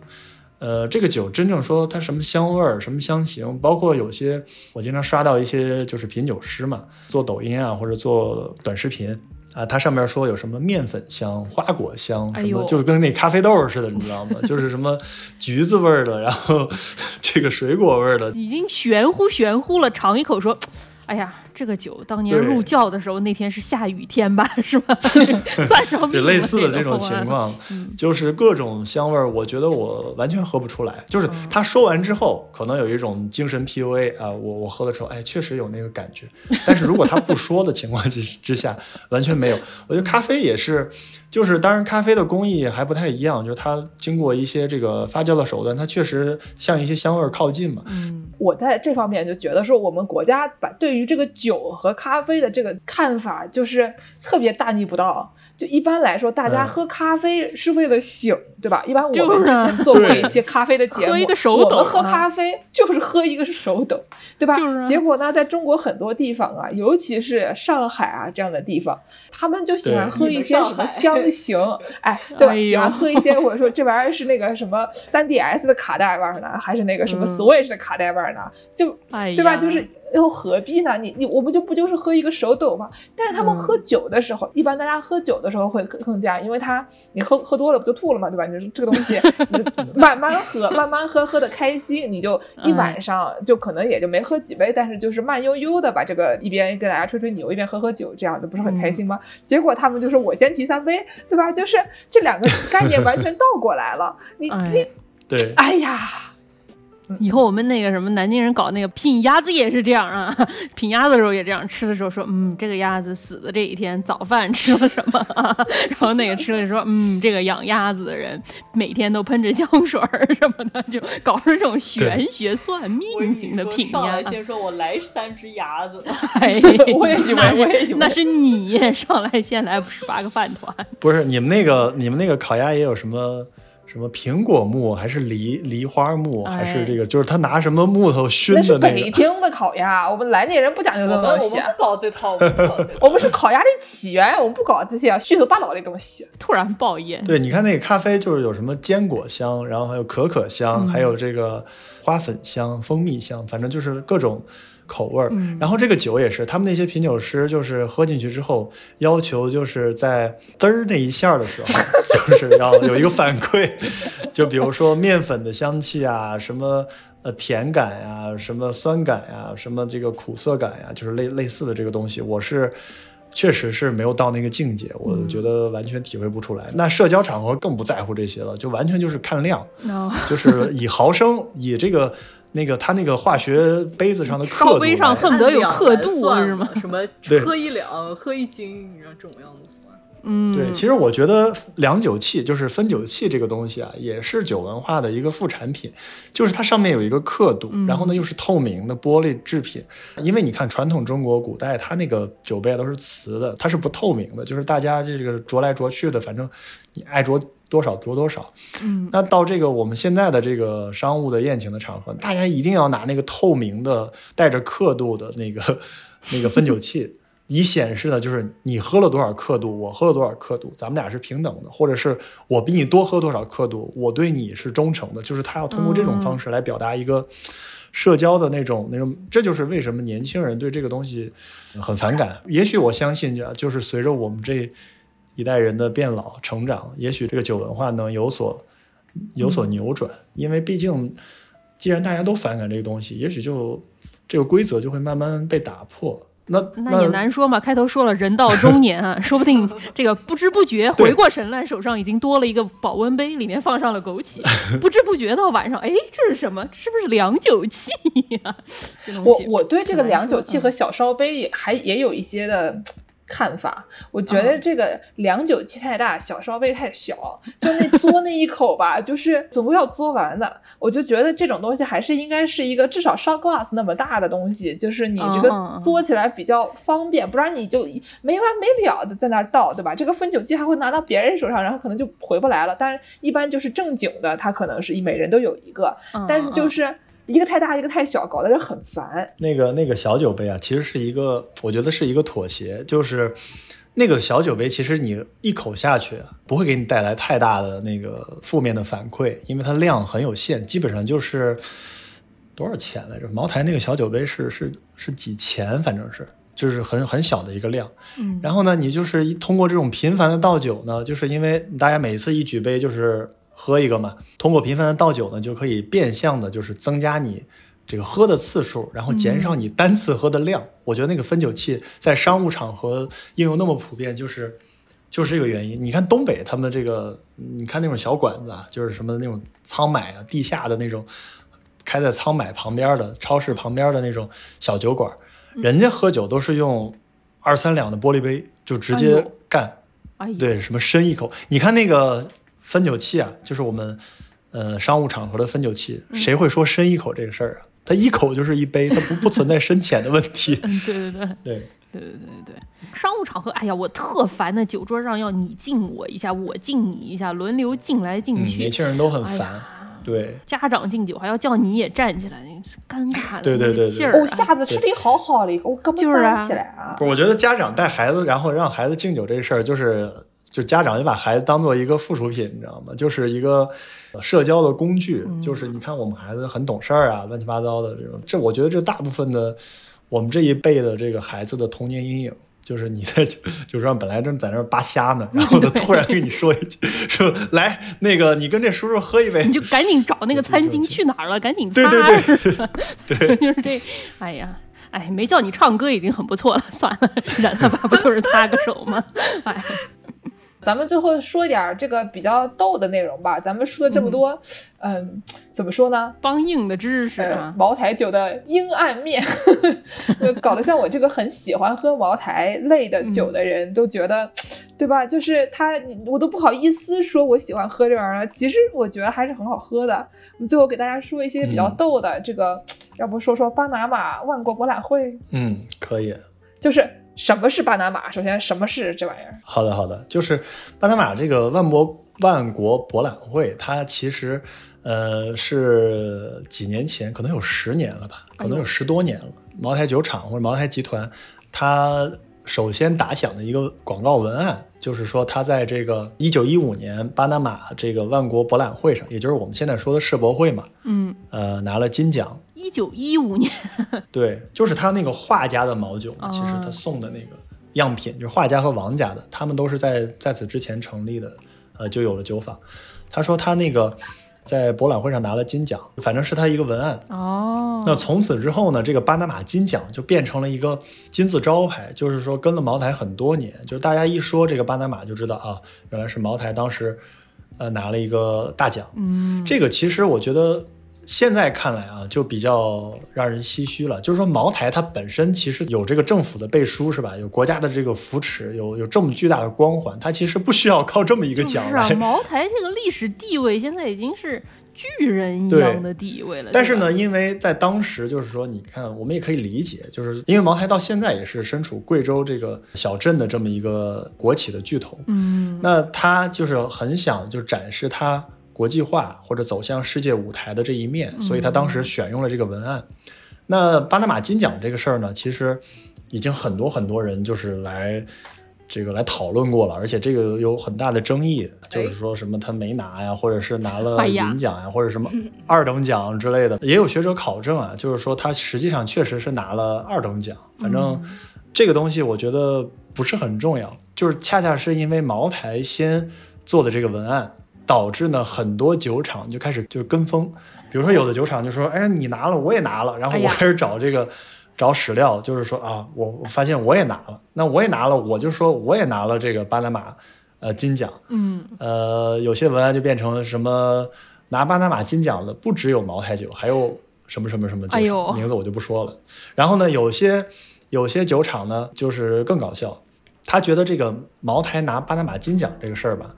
呃，这个酒真正说它什么香味儿、什么香型，包括有些我经常刷到一些就是品酒师嘛，做抖音啊或者做短视频啊，它上面说有什么面粉香、花果香，什么、哎就是跟那咖啡豆似的，你知道吗？就是什么橘子味儿的，然后 这个水果味儿的，已经玄乎玄乎了，尝一口说。哎呀，这个酒当年入窖的时候，那天是下雨天吧，是吧？算上命对类似的这种情况，嗯就是各种香味儿，我觉得我完全喝不出来。就是嗯他说完之后，可能有一种精神 PUA 啊，我我喝的时候，哎，确实有那个感觉。但是如果他不说的情况 之之下，完全没有。我觉得咖啡也是，就是当然咖啡的工艺还不太一样，就是它经过一些这个发酵的手段，它确实向一些香味儿靠近嘛。嗯我在这方面就觉得说，我们国家把对于这个酒和咖啡的这个看法就是特别大逆不道。就一般来说，大家嗯喝咖啡是为了醒，对吧？一般我们之前做过一些咖啡的节目，喝一个手我抖们喝啊咖啡 就是喝一个是手抖，对吧？就是啊结果呢，在中国很多地方啊，尤其是上海啊这样的地方，他们就喜欢喝一些什么香型，哎，对吧？哎喜欢喝一些，或者说这玩意儿是那个什么 3DS 的卡带味儿呢，还是那个什么嗯 Switch 的卡带味儿呢？就哎对吧？呀就是又何必呢？你你我们就不就是喝一个手抖吗？但是他们嗯喝酒的时候，一般大家喝酒的时候会更更加，因为他你喝喝多了不就吐了嘛，对吧？你这个东西你就 慢慢喝，慢慢喝，喝的开心，你就一晚上就可能也就没喝几杯，但是就是慢悠悠的把这个一边跟大家吹吹牛，一边喝喝酒，这样子不是很开心吗？结果他们就说我先提三杯，对吧？就是这两个概念完全倒过来了。你你哎，对，哎呀，以后我们那个什么南京人搞那个品鸭子也是这样啊，品鸭子的时候也这样，吃的时候说，嗯，这个鸭子死的这一天早饭吃了什么、啊？然后那个吃了说，嗯，这个养鸭子的人每天都喷着香水儿什么的，就搞出这种玄学算命型的品上来。先说我来三只鸭子，哎，我也喜欢我也喜欢那是你上来先来十八个饭团，不是你们那个你们那个烤鸭也有什么？什么苹果木还是梨梨花木，还是这个？就是他拿什么木头熏的那个？北京的烤鸭，我们南京人不讲究这东西们我们。不搞这套，我们不搞这 套。我们是烤鸭的起源，我们不搞这些虚头巴脑的东西。突然爆烟。对，你看那个咖啡就是有什么坚果香，然后还有可可香，还有这个花粉香、蜂蜜香，反正就是各种口味儿。嗯然后这个酒也是，他们那些品酒师就是喝进去之后，要求就是在滋儿那一下的时候，就是要有一个反馈，就比如说面粉的香气啊，什么呃甜感呀、什么酸感呀、什么这个苦涩感呀、就是类类似的这个东西，我是。确实是没有到那个境界，我嗯觉得完全体会不出来。那社交场合更不在乎这些了，就完全就是看量，哦就是以毫升，以这个那个他那个化学杯子上的刻度上来恨不得有刻度是吗什么喝一两，喝一斤，你让这种样子算。嗯，对，其实我觉得量酒器就是分酒器这个东西啊，也是酒文化的一个副产品，就是它上面有一个刻度，然后呢又是透明的玻璃制品。因为你看传统中国古代它那个酒杯都是瓷的，它是不透明的，就是大家这个啄来啄去的，反正你爱酌多少多多少。嗯，那到这个我们现在的这个商务的宴请的场合，大家一定要拿那个透明的带着刻度的那个 那个分酒器，以显示的就是你喝了多少刻度，我喝了多少刻度，咱们俩是平等的，或者是我比你多喝多少刻度，我对你是忠诚的，就是他要通过这种方式来表达一个。社交的那种那种，这就是为什么年轻人对这个东西很反感。也许我相信，就就是随着我们这一代人的变老成长，也许这个酒文化能有所有所扭转。因为毕竟，既然大家都反感这个东西，也许就这个规则就会慢慢被打破。那那也难说嘛。开头说了，人到中年啊，说不定这个不知不觉回过神来，手上已经多了一个保温杯，里面放上了枸杞。不知不觉到晚上，哎，这是什么？是不是量酒器呀、这东我西我对这个量酒器和嗯小烧杯也还也有一些的看法。我觉得嗯这个量酒器太大，小烧杯太小，就那嘬那一口吧，就是总归要嘬完的。我就觉得这种东西还是应该是一个至少 shot glass 那么大的东西，就是你这个嘬起来比较方便，不然你就没完没了的在那儿倒，对吧？这个分酒器还会拿到别人手上，然后可能就回不来了。但是一般就是正经的，它可能是一每人都有一个，嗯但是就是一个太大一个太小，搞得人很烦。那个那个小酒杯啊，其实是一个，我觉得是一个妥协，就是那个小酒杯，其实你一口下去啊不会给你带来太大的那个负面的反馈，因为它量很有限，基本上就是多少钱来着？茅台那个小酒杯是是是几钱，反正是就是很很小的一个量。嗯，然后呢，你就是一通过这种频繁的倒酒呢，就是因为大家每次一举杯就是喝一个嘛，通过频繁的倒酒呢，就可以变相的就是增加你这个喝的次数，然后减少你单次喝的量。我觉得那个分酒器在商务场合应用那么普遍，就是就是这个原因。你看东北他们这个，你看那种小馆子啊，就是什么那种仓买啊，地下的那种。开在仓买旁边的超市旁边的那种小酒馆，人家喝酒都是用二三两的玻璃杯，就直接干。哎，对，什么深一口？你看那个分酒器啊，就是我们呃商务场合的分酒器，谁会说深一口这个事儿啊？它一口就是一杯，它不 不存在深浅的问题。嗯，对对 对。对，对对对对，商务场合，哎呀，我特烦那酒桌上要你敬我一下，我敬你一下，轮流敬来敬嗯，去。年轻人都很烦。哎对，家长敬酒还要叫你也站起来，那尴尬的对对对对劲儿。哦，下次吃的好好的，我根本就是啊站起来啊！不是我觉得家长带孩子，然后让孩子敬酒这个事儿，就是就家长也把孩子当做一个附属品，你知道吗？就是一个社交的工具。嗯就是你看我们孩子很懂事儿啊，乱七八糟的这种，这我觉得这大部分的我们这一辈的这个孩子的童年阴影。就是你在就是让本来正在那儿扒虾呢，然后他 突然跟你说一句，说来那个你跟这叔叔喝一杯你，就赶紧找那个餐巾去哪儿了，赶紧擦。对对对 对 就是这，哎呀，哎，没叫你唱歌已经很不错了，算了，忍了吧，不就是擦个手吗？哎，咱们最后说一点儿这个比较逗的内容吧。咱们说了这么多，嗯，怎么说呢？帮硬的知识茅台酒的阴暗面，就搞得像我这个很喜欢喝茅台类的酒的人都觉得，对吧？就是他，我都不好意思说我喜欢喝这玩意儿。其实我觉得还是很好喝的。我们最后给大家说一些比较嗯逗的，这个要不说说巴拿马万国博览会，嗯，可以。就是什么是巴拿马？首先，什么是这玩意儿？好的，好的，就是巴拿马这个万博万国博览会，它其实呃是几年前，可能有十年了吧，可能有十多年了。茅台酒厂或者茅台集团，它首先打响的一个广告文案，就是说他在这个一九一五年巴拿马这个万国博览会上，也就是我们现在说的世博会嘛，嗯，呃，拿了金奖。一九一五年，对，就是他那个画家的毛酒嘛，其实哦他送的那个样品，就是画家和王家的，他们都是在在此之前成立的，呃，就有了酒坊。他说他那个在博览会上拿了金奖，反正是他一个文案。哦，那从此之后呢，这个巴拿马金奖就变成了一个金字招牌，就是说跟了茅台很多年，就是大家一说这个巴拿马就知道啊，原来是茅台当时呃拿了一个大奖。嗯，这个其实我觉得现在看来啊，就比较让人唏嘘了。就是说，茅台它本身其实有这个政府的背书，是吧？有国家的这个扶持，有有这么巨大的光环，它其实不需要靠这么一个奖是奖啊，茅台这个历史地位现在已经是巨人一样的地位了。但是呢，，因为在当时，就是说，你看，我们也可以理解，就是因为茅台到现在也是身处贵州这个小镇的这么一个国企的巨头，嗯，那他就是很想就展示他国际化或者走向世界舞台的这一面，所以他当时选用了这个文案。那巴拿马金奖这个事儿呢，其实已经很多很多人就是来这个来讨论过了，而且这个有很大的争议，就是说什么他没拿呀，或者是拿了银奖呀，或者什么二等奖之类的。也有学者考证啊，就是说他实际上确实是拿了二等奖，反正。嗯这个东西我觉得不是很重要，就是恰恰是因为茅台先做的这个文案，导致呢很多酒厂就开始就跟风，比如说有的酒厂就说，哎，你拿了我也拿了，然后我开始找这个。找史料，就是说啊，我我发现我也拿了，那我也拿了，我就说我也拿了这个巴拿马呃金奖，嗯，呃，有些文案就变成了什么拿巴拿马金奖的不只有茅台酒，还有什么什么什么酒厂，哎名字我就不说了。然后呢，有些有些酒厂呢，就是更搞笑，他觉得这个茅台拿巴拿马金奖这个事儿吧，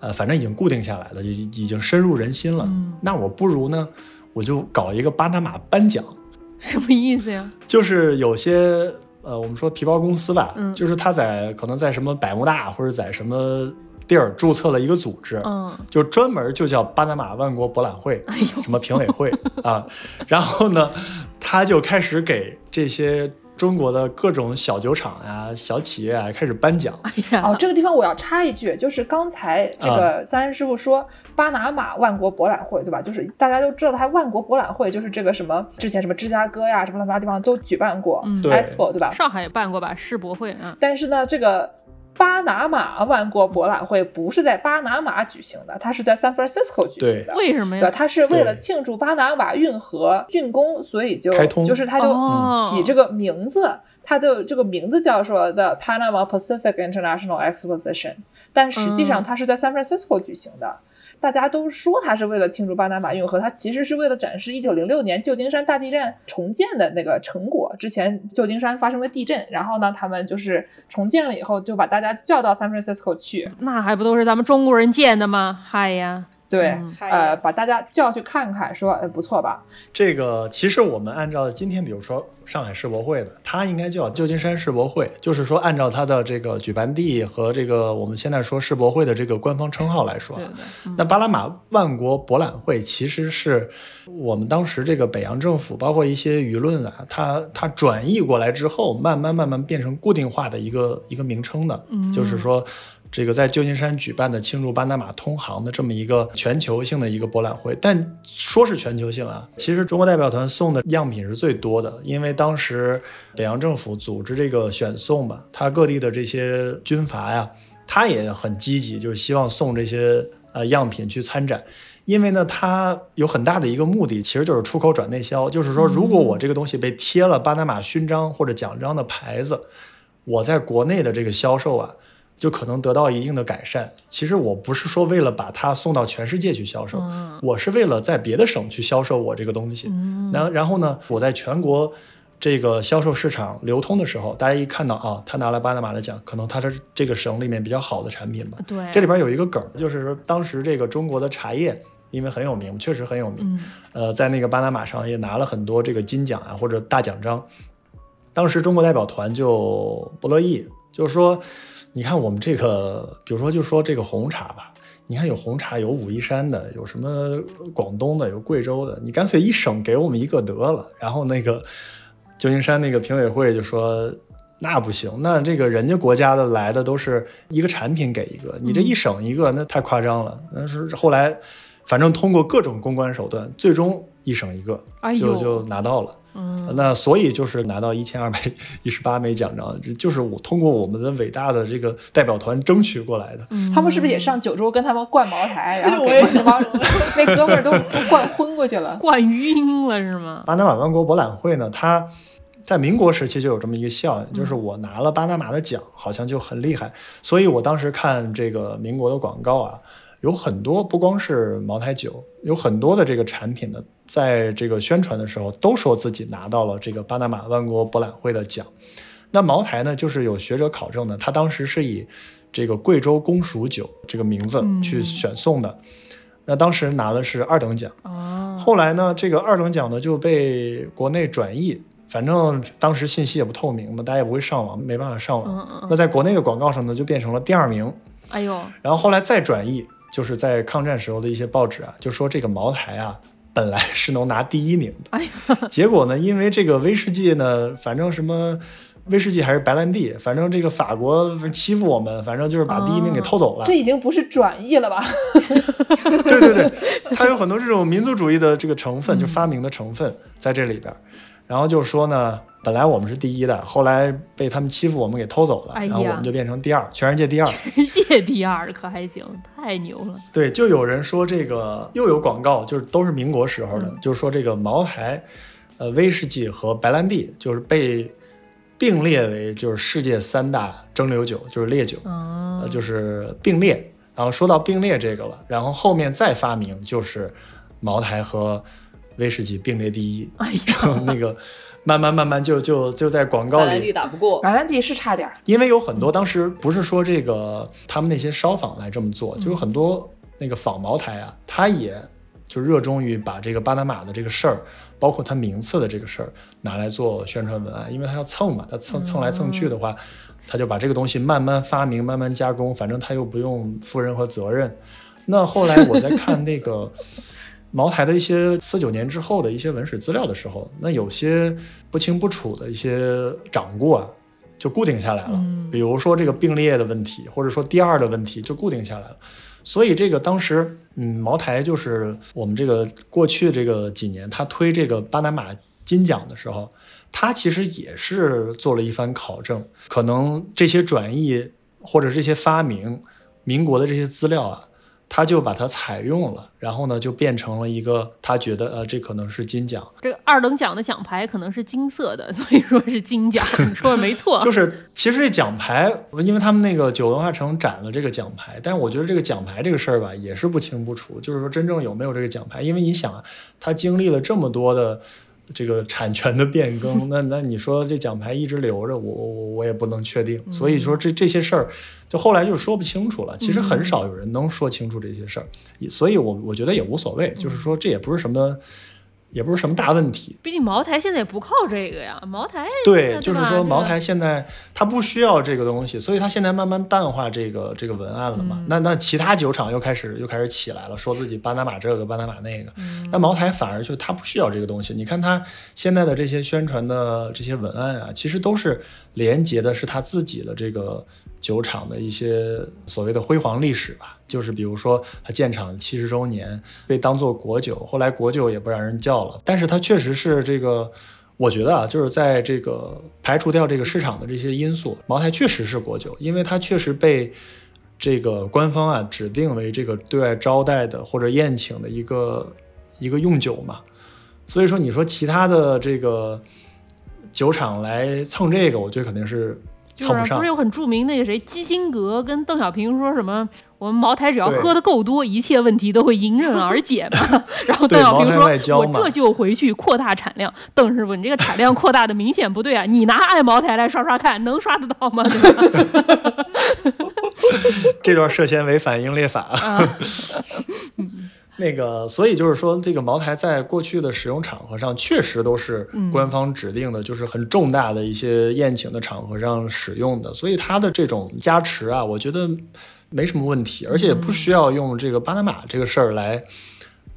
呃，反正已经固定下来了，已已经深入人心了。嗯那我不如呢，我就搞一个巴拿马颁奖，什么意思呀？就是有些呃，我们说皮包公司吧，嗯就是他在可能在什么百慕大或者在什么地儿注册了一个组织，嗯，就专门就叫巴拿马万国博览会，哎呦，什么评委会 啊，然后呢，他就开始给这些中国的各种小酒厂呀、小企业啊开始颁奖。哎呀，哦，这个地方我要插一句，就是刚才这个三安师傅说巴拿马万国博览会，对吧？就是大家都知道，它万国博览会就是这个什么之前什么芝加哥呀，什么乱七八糟地方都举办过、嗯对 Expo，对吧？上海也办过吧世博会啊，但是呢，这个巴拿马万国博览会不是在巴拿马举行的，它是在 San Francisco 举行的。为什么呀对？它是为了庆祝巴拿马运河竣工，所以就开通就是它就哦起这个名字，它的这个名字叫做的 Panama Pacific International Exposition，但实际上嗯它是在 San Francisco 举行的。大家都说它是为了庆祝巴拿马运河，它其实是为了展示一九零六年旧金山大地震重建的那个成果。之前旧金山发生了地震，然后呢，他们就是重建了以后，就把大家叫到 San Francisco 去。那还不都是咱们中国人建的吗？嗨呀，对，嗯。呃，把大家叫去看看，说，呃，不错吧？这个其实我们按照今天，比如说上海世博会的，它应该叫旧金山世博会，就是说按照它的这个举办地和这个我们现在说世博会的这个官方称号来说。那巴拿马万国博览会其实是我们当时这个北洋政府，包括一些舆论啊，它它转译过来之后，慢慢慢慢变成固定化的一个一个名称的，嗯。就是说。这个在旧金山举办的庆祝巴拿马通航的这么一个全球性的一个博览会，但说是全球性啊，其实中国代表团送的样品是最多的，因为当时北洋政府组织这个选送吧，它各地的这些军阀呀，他也很积极，就是希望送这些呃样品去参展。因为呢，他有很大的一个目的，其实就是出口转内销，就是说，如果我这个东西被贴了巴拿马勋章或者奖章的牌子，我在国内的这个销售啊，就可能得到一定的改善。其实我不是说为了把它送到全世界去销售，嗯我是为了在别的省去销售我这个东西。嗯然然后呢，我在全国这个销售市场流通的时候，大家一看到啊，他拿了巴拿马的奖，可能他是这个省里面比较好的产品吧。对，这里边有一个梗，就是说当时这个中国的茶叶，因为很有名，确实很有名，嗯呃，在那个巴拿马上也拿了很多这个金奖啊或者大奖章。当时中国代表团就不乐意，就是说，你看我们这个，比如说就说这个红茶吧，你看有红茶，有武夷山的，有什么广东的，有贵州的，你干脆一省给我们一个得了。然后那个旧金山那个评委会就说。那不行，那这个人家国家的来的都是一个产品给一个，你这一省一个，那太夸张了。但是后来，反正通过各种公关手段，最终一省一个，就就拿到了。嗯那所以就是拿到一千二百一十八枚奖章，就是我通过我们的伟大的这个代表团争取过来的。嗯他们是不是也上九州跟他们灌茅台，然后我也想给那帮那哥们儿都都灌昏过去了？灌鱼晕了是吗？巴拿马万国博览会呢，它在民国时期就有这么一个效应，就是我拿了巴拿马的奖，好像就很厉害。所以我当时看这个民国的广告啊，有很多不光是茅台酒，有很多的这个产品呢，在这个宣传的时候都说自己拿到了这个巴拿马万国博览会的奖。那茅台呢，就是有学者考证呢，它当时是以这个贵州公署酒这个名字去嗯选送的。那当时拿的是二等奖。哦，后来呢，这个二等奖呢就被国内转译，反正当时信息也不透明嘛，大家也不会上网，没办法上网。嗯嗯嗯，那在国内的广告上呢，就变成了第二名。哎呦，然后后来再转译，就是在抗战时候的一些报纸啊，就说这个茅台啊，本来是能拿第一名的，哎呀，结果呢，因为这个威士忌呢，反正什么。威士忌还是白兰地，反正这个法国欺负我们，反正就是把第一名给偷走了。这已经不是转译了吧？对对对，它有很多这种民族主义的这个成分，就发明的成分在这里边儿。然后就说呢，本来我们是第一的，后来被他们欺负，我们给偷走了，哎然后我们就变成第二，全世界第二。全世界第二可还行，太牛了。对，就有人说这个又有广告，就是都是民国时候的，嗯就是说这个茅台、呃威士忌和白兰地就是被并列为就是世界三大蒸馏酒，就是烈酒。嗯呃，就是并列。然后说到并列这个了，然后后面再发明就是茅台和威士忌并列第一，哎呀，然后那个慢慢慢慢就就就在广告白兰地里，打不过，白兰地是差点儿，因为有很多当时不是说这个他们那些烧坊来这么做，就有很多那个仿茅台啊，他也就热衷于把这个巴拿马的这个事儿，包括他名次的这个事儿拿来做宣传文案，因为他要蹭嘛，他蹭蹭来蹭去的话，他就把这个东西慢慢发明、慢慢加工，反正他又不用负任何责任。那后来我在看那个茅台的一些四九年之后的一些文史资料的时候，那有些不清不楚的一些掌故啊，就固定下来了。嗯比如说这个并列的问题，或者说第二的问题，就固定下来了。所以这个当时，嗯，茅台就是我们这个过去这个几年，他推这个巴拿马金奖的时候，他其实也是做了一番考证，可能这些转译或者这些发明，民国的这些资料啊，他就把它采用了，然后呢，就变成了一个他觉得呃，这可能是金奖，这个二等奖的奖牌可能是金色的，所以说是金奖。你 说的没错，就是其实这奖牌，因为他们那个九文化城展了这个奖牌，但是我觉得这个奖牌这个事儿吧，也是不清不楚。就是说真正有没有这个奖牌，因为你想啊，他经历了这么多的这个产权的变更，那那你说这奖牌一直留着，我我我也不能确定。所以说这这些事儿，就后来就说不清楚了。其实很少有人能说清楚这些事儿，所以我我觉得也无所谓，就是说这也不是什么。也不是什么大问题，毕竟茅台现在也不靠这个呀。茅台对，就是说茅台现在它不需要这个东西，所以它现在慢慢淡化这个这个文案了嘛。那那其他酒厂又开始又开始起来了，说自己巴拿马这个巴拿马那个。那茅台反而就它不需要这个东西。你看它现在的这些宣传的这些文案啊，其实都是连接的是它自己的这个酒厂的一些所谓的辉煌历史吧。就是比如说它建厂七十周年被当做国酒，后来国酒也不让人叫了，但是它确实是这个，我觉得啊，就是在这个排除掉这个市场的这些因素，茅台确实是国酒，因为它确实被这个官方啊指定为这个对外招待的或者宴请的一个一个用酒嘛，所以说你说其他的这个酒厂来蹭这个，我觉得肯定是。就是不是有很著名那个谁基辛格跟邓小平说什么？我们茅台只要喝的够多，一切问题都会迎刃而解嘛。然后邓小平说：“我这就回去扩大产量。”邓师傅，你这个产量扩大的明显不对啊！你拿爱茅台来刷刷看，能刷得到吗？这段涉嫌违反英烈法。那个，所以就是说，这个茅台在过去的使用场合上，确实都是官方指定的，就是很重大的一些宴请的场合上使用的。所以它的这种加持啊，我觉得没什么问题，而且也不需要用这个巴拿马这个事儿来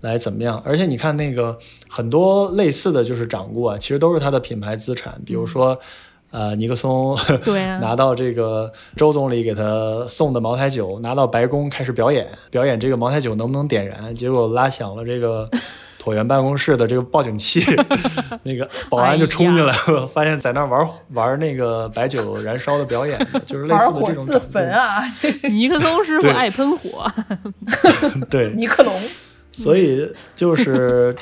来怎么样。而且你看那个很多类似的就是掌故啊，其实都是它的品牌资产，比如说。呃，尼克松 拿到这个周总理给他送的茅台酒，拿到白宫开始表演，表演这个茅台酒能不能点燃，结果拉响了这个 椭圆办公室的这个报警器，那个 保安就冲进来了，发现在那玩玩那个白酒燃烧的表演，就是类似的这种。自焚啊！尼克松师傅爱喷火。对，尼克龙。所以就是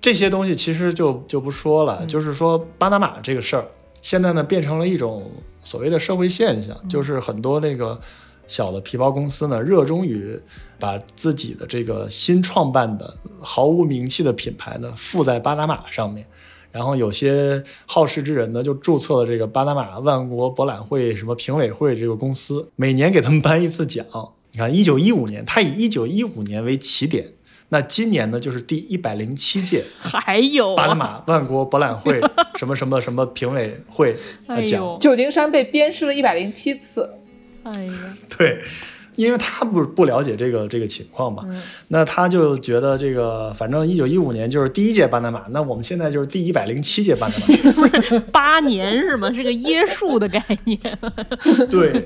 这些东西其实就就不说了，就是说巴拿马这个事儿。现在呢，变成了一种所谓的社会现象，就是很多那个小的皮包公司呢，热衷于把自己的这个新创办的毫无名气的品牌呢，附在巴拿马上面，然后有些好事之人呢，就注册了这个巴拿马万国博览会什么评委会这个公司，每年给他们颁一次奖。你看，一九一五年，他以一九一五年为起点。那今年呢，就是第一百零七届，还有巴拿马万国博览会 什么什么什么评委会奖，旧金山被鞭尸了一百零七次。哎呀，对，因为他不不了解这个这个情况嘛，那他就觉得这个反正一九一五年就是第一届巴拿马，那我们现在就是第一百零七届巴拿马，不是八年是吗？是个椰树的概念。对，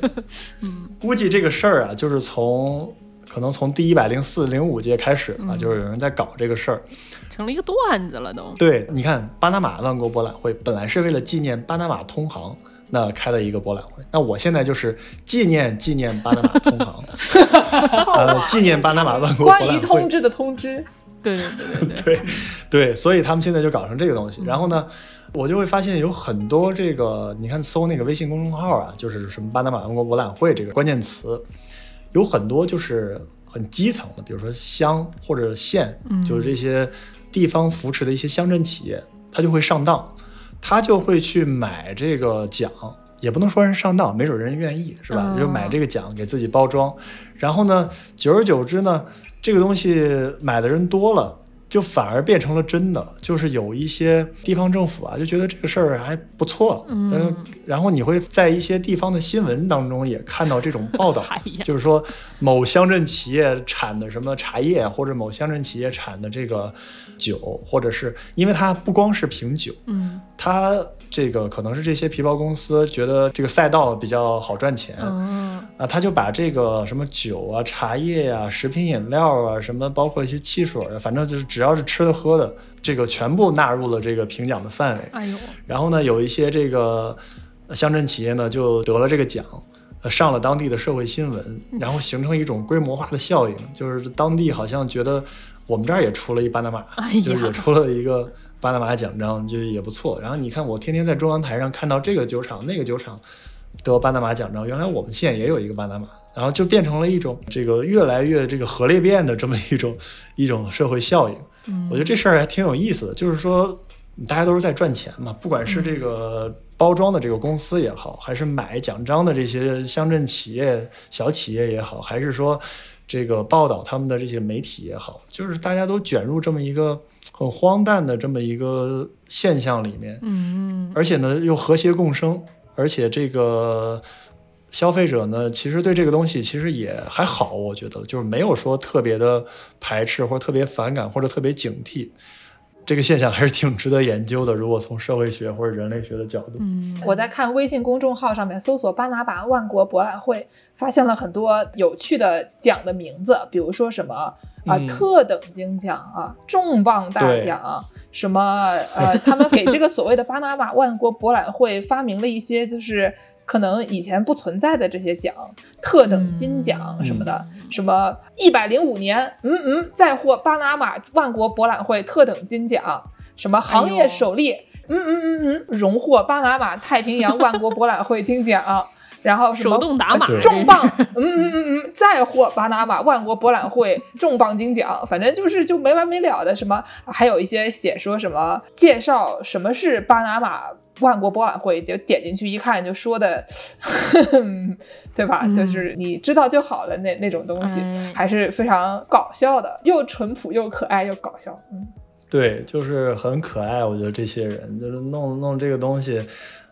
嗯，估计这个事儿啊，就是从。可能从第一百零四、零五届开始啊，就是有人在搞这个事儿，成了一个段子了都。对，你看巴拿马万国博览会本来是为了纪念巴拿马通航，那开了一个博览会。那我现在就是纪念纪念巴拿马通航，呃，纪念巴拿马万国博览会。关于通知的通知。对对对对对 对，所以他们现在就搞成这个东西。然后呢，我就会发现有很多这个，你看搜那个微信公众号啊，就是什么巴拿马万国博览会这个关键词。有很多就是很基层的，比如说乡或者县，就是这些地方扶持的一些乡镇企业，他就会上当，他就会去买这个奖，也不能说人上当，没准人愿意是吧？就买这个奖给自己包装，然后呢，久而久之呢，这个东西买的人多了。就反而变成了真的，就是有一些地方政府啊，就觉得这个事儿还不错，嗯，然后你会在一些地方的新闻当中也看到这种报道，就是说某乡镇企业产的什么茶叶，或者某乡镇企业产的这个酒，或者是因为它不光是品酒，嗯，它。这个可能是这些皮包公司觉得这个赛道比较好赚钱，啊，他就把这个什么酒啊、茶叶呀、食品饮料啊，什么包括一些汽水啊，反正就是只要是吃的喝的，这个全部纳入了这个评奖的范围。哎呦，然后呢，有一些这个乡镇企业呢就得了这个奖，上了当地的社会新闻，然后形成一种规模化的效应，就是当地好像觉得我们这儿也出了一巴拿马，就是也出了一个。巴拿马奖章就也不错，然后你看我天天在中央台上看到这个酒厂那个酒厂得巴拿马奖章，原来我们县也有一个巴拿马，然后就变成了一种这个越来越这个核裂变的这么一种 一种社会效应。我觉得这事儿还挺有意思的，就是说大家都是在赚钱嘛，不管是这个包装的这个公司也好，还是买奖章的这些乡镇企业、小企业也好，还是说这个报道他们的这些媒体也好，就是大家都卷入这么一个很荒诞的这么一个现象里面，嗯，而且呢又和谐共生，而且这个消费者呢其实对这个东西其实也还好，我觉得就是没有说特别的排斥或者特别反感或者特别警惕。这个现象还是挺值得研究的。如果从社会学或者人类学的角度，嗯，我在看微信公众号上面搜索“巴拿马万国博览会”，发现了很多有趣的奖的名字，比如说什么啊、嗯特等金奖啊、重磅大奖，什么呃，他们给这个所谓的巴拿马万国博览会发明了一些就是可能以前不存在的这些奖，特等金奖什么的，什么一百零五年，嗯嗯，再获巴拿马万国博览会特等金奖，什么行业首例，嗯嗯嗯嗯，荣获巴拿马太平洋万国博览会金奖。然后什么手动打码重磅，嗯嗯嗯嗯，再获巴拿马万国博览会重磅金奖，反正就是就没完没了的什么，还有一些写说什么介绍什么是巴拿马万国博览会，就点进去一看就说的，对吧？嗯就是你知道就好了那那种东西，哎还是非常搞笑的，又淳朴又可爱又搞笑，嗯。对，就是很可爱。我觉得这些人就是弄弄这个东西，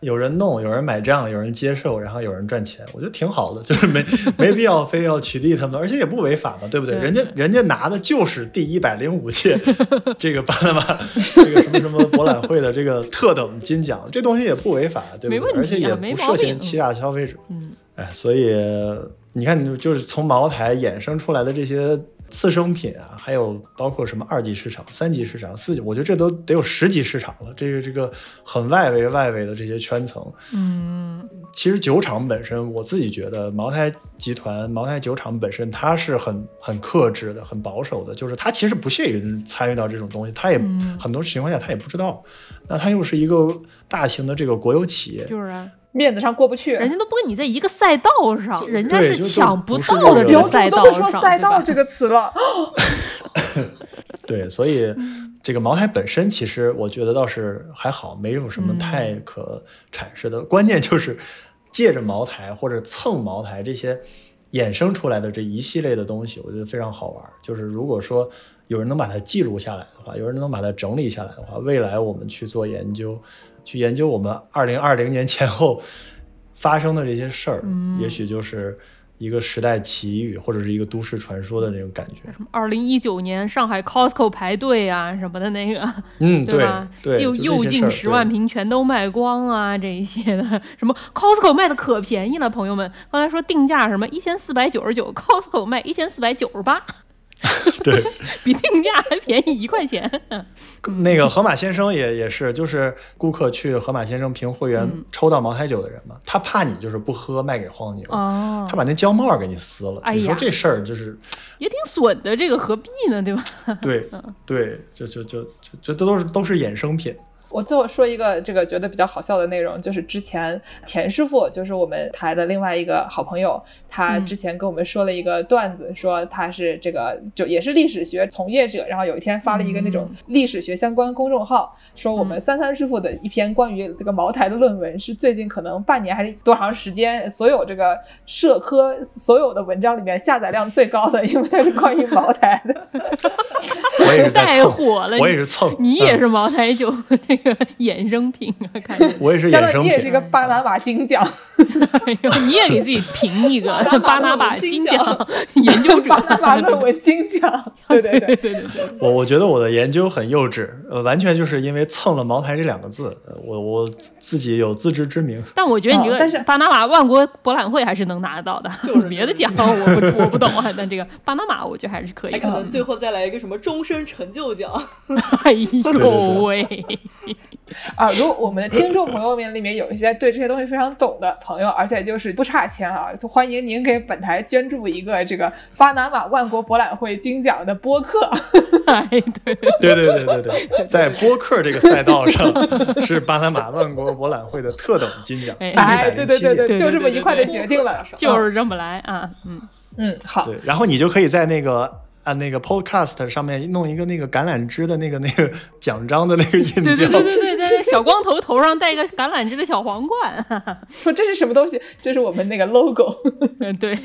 有人弄，有人买账，有人接受，然后有人赚钱，我觉得挺好的，就是没没必要非要取缔他们，而且也不违法嘛，对不对？对人家人家拿的就是第一百零五届 这个巴拿马这个什么什么博览会的这个特等金奖，这东西也不违法，对不对？而且也不涉嫌欺诈消费者。嗯哎，所以你看，你就是从茅台衍生出来的这些次生品啊，还有包括什么二级市场、三级市场、四级，我觉得这都得有十级市场了。这个这个很外围外围的这些圈层，嗯其实酒厂本身，我自己觉得茅台集团、茅台酒厂本身它是很很克制的、很保守的，就是它其实不屑于参与到这种东西，它也、嗯很多情况下它也不知道。那它又是一个大型的这个国有企业，就是啊，面子上过不去，人家都不跟你在一个赛道上，人家是抢不到的这个赛道都会说，赛道这个词了，对，所以这个茅台本身其实我觉得倒是还好，没有什么太可阐释的。关键就是借着茅台或者蹭茅台这些衍生出来的这一系列的东西，我觉得非常好玩。就是如果说有人能把它记录下来的话，有人能把它整理下来的话，未来我们去做研究，去研究我们二零二零年前后发生的这些事儿，嗯也许就是一个时代奇遇或者是一个都市传说的那种感觉。什么二零一九年上海 Costco 排队啊什么的那个，嗯，对吧？对，就又进些事儿对十万瓶全都卖光啊，这一些的，什么 Costco 卖的可便宜了，朋友们，刚才说定价什么一千四百九十九，Costco 卖一千四百九十八，对，比定价还便宜一块钱。那个河马先生也也是，就是顾客去河马先生凭会员嗯抽到茅台酒的人嘛，他怕你就是不喝卖给黄牛，哦他把那胶帽给你撕了。哎你说这事儿就是也挺损的，这个何必呢，对吧？对嗯对，这这这这这都是都是衍生品。我最后说一个这个觉得比较好笑的内容，就是之前田师傅，就是我们台的另外一个好朋友，他嗯。之前跟我们说了一个段子，说他是这个就也是历史学从业者，然后有一天发了一个那种历史学相关公众号，说我们三三师傅的一篇关于这个茅台的论文是最近可能半年还是多长时间，所有这个社科所有的文章里面下载量最高的，因为它是关于茅台的。我也是在带蹭，火了，我也是蹭，嗯你也是茅台酒的这个衍生品啊，看着。我也是相衍生品你也是一。个巴拿马金奖，哎呦，你也给自己评一个 巴拿马金奖 研究者巴，拿马论文金奖。对对对。对对对对，我我觉得我的研究很幼稚，呃，完全就是因为蹭了茅台这两个字，呃我我自己有自知之明。但我觉得你这哦但是个巴拿马万国博览会还是能拿得到的，就是别的奖我不我不懂啊，但这个巴拿马我觉得还是可以还可的。能最后再来一个什么终身成就奖，哎呦喂，啊，如果我们的听众朋友们里面有一些对这些东西非常懂的朋友，而且就是不差钱啊，就欢迎您给本台捐助一个这个巴拿马万国博览会金奖的播客。哎对对对对对在播客这个赛道上，是巴拿马万国博览会的特等金奖，哎。对对对对，就这么愉快的决定了。就是这么来啊，嗯，嗯，好，对，然后你就可以在那个按那个 Podcast 上面弄一个那个橄榄枝的那个 那个奖章的那个音对对对对，对对，在那小光头头上戴一个橄榄枝的小皇冠，说 这是什么东西？这是我们那个 logo。嗯，对，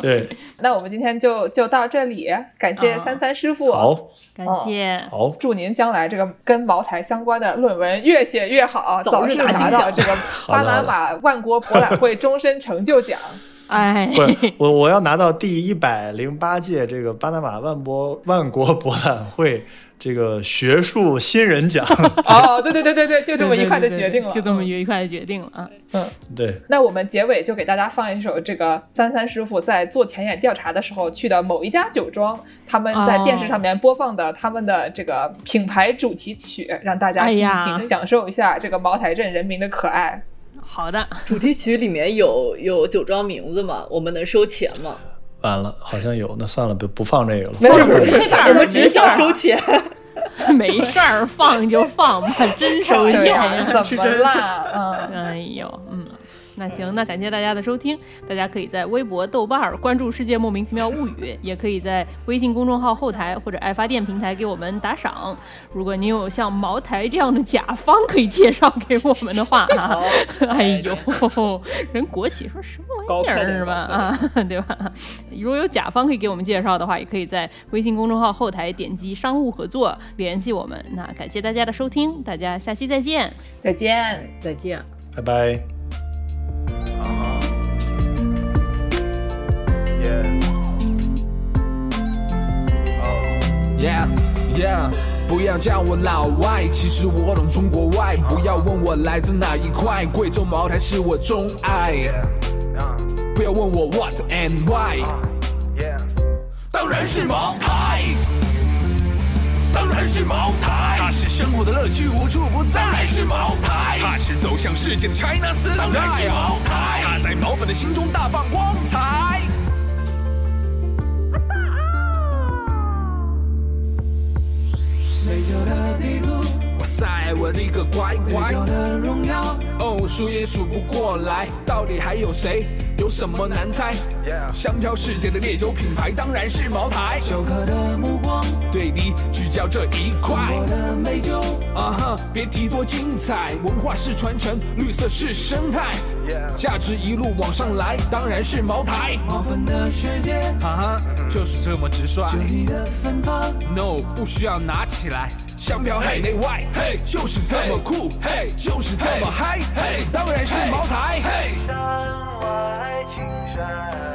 对，那我们今天就就到这里，感谢啊三三师傅。好，感谢。好，祝您将来这个跟茅台相关的论文越写越好，早日早日拿金奖拿到这个巴拿马万国博览会终身成就奖。哎，不，我我要拿到第一百零八届这个巴拿马万博万国博览会这个学术新人奖。哦，对对对对对，就这么愉快的决定了，就这么愉快的决定了啊！嗯。对，那我们结尾就给大家放一首这个三三师傅在做田野调查的时候去的某一家酒庄，他们在电视上面播放的他们的这个品牌主题曲，让大家听一听，享受一下这个茅台镇人民的可爱。好的，主题曲里面有有酒庄名字吗？我们能收钱吗？完了，好像有，那算了，不不放这个了。没事没事，我们只想收钱。没事儿，放就放吧，真收钱，怎么啦？嗯。哎呦，嗯，那行，那感谢大家的收听，大家可以在微博、豆瓣儿关注“世界莫名其妙物语”，也可以在微信公众号后台或者爱发电平台给我们打赏。如果您有像茅台这样的甲方可以介绍给我们的话啊，哎呦，人国企说什么玩意儿是吧？啊，对吧？如果有甲方可以给我们介绍的话，也可以在微信公众号后台点击商务合作联系我们。那感谢大家的收听，大家下期再见。再见。再见。拜拜。Yeah Yeah，不要叫我老外，其实我懂中国外。不要问我来自哪一块，贵州茅台是我钟爱。不要问我 what and why，当然是茅台。当然是茅台，它是生活的乐趣，无处不在。当然是茅台，它是走向世界的 China S。当然是茅台，它在毛粉的心中大放光彩。美酒的地图，哇塞，我的个乖乖！美酒的荣耀，哦，数也数不过来，到底还有谁？有什么难猜？香飘世界的烈酒品牌当然是茅台。酒客的目光，对的，聚焦这一块。我的美酒，啊哈，别提多精彩，文化是传承，绿色是生态，价值一路往上来，当然是茅台。毛粉的世界，哈哈，就是这么直率。这里的芬芳，no，不需要拿起来。香飘海内外，嘿，就是这么酷，嘿，就是这么嗨，嘿，当然是茅台，嘿。山外青山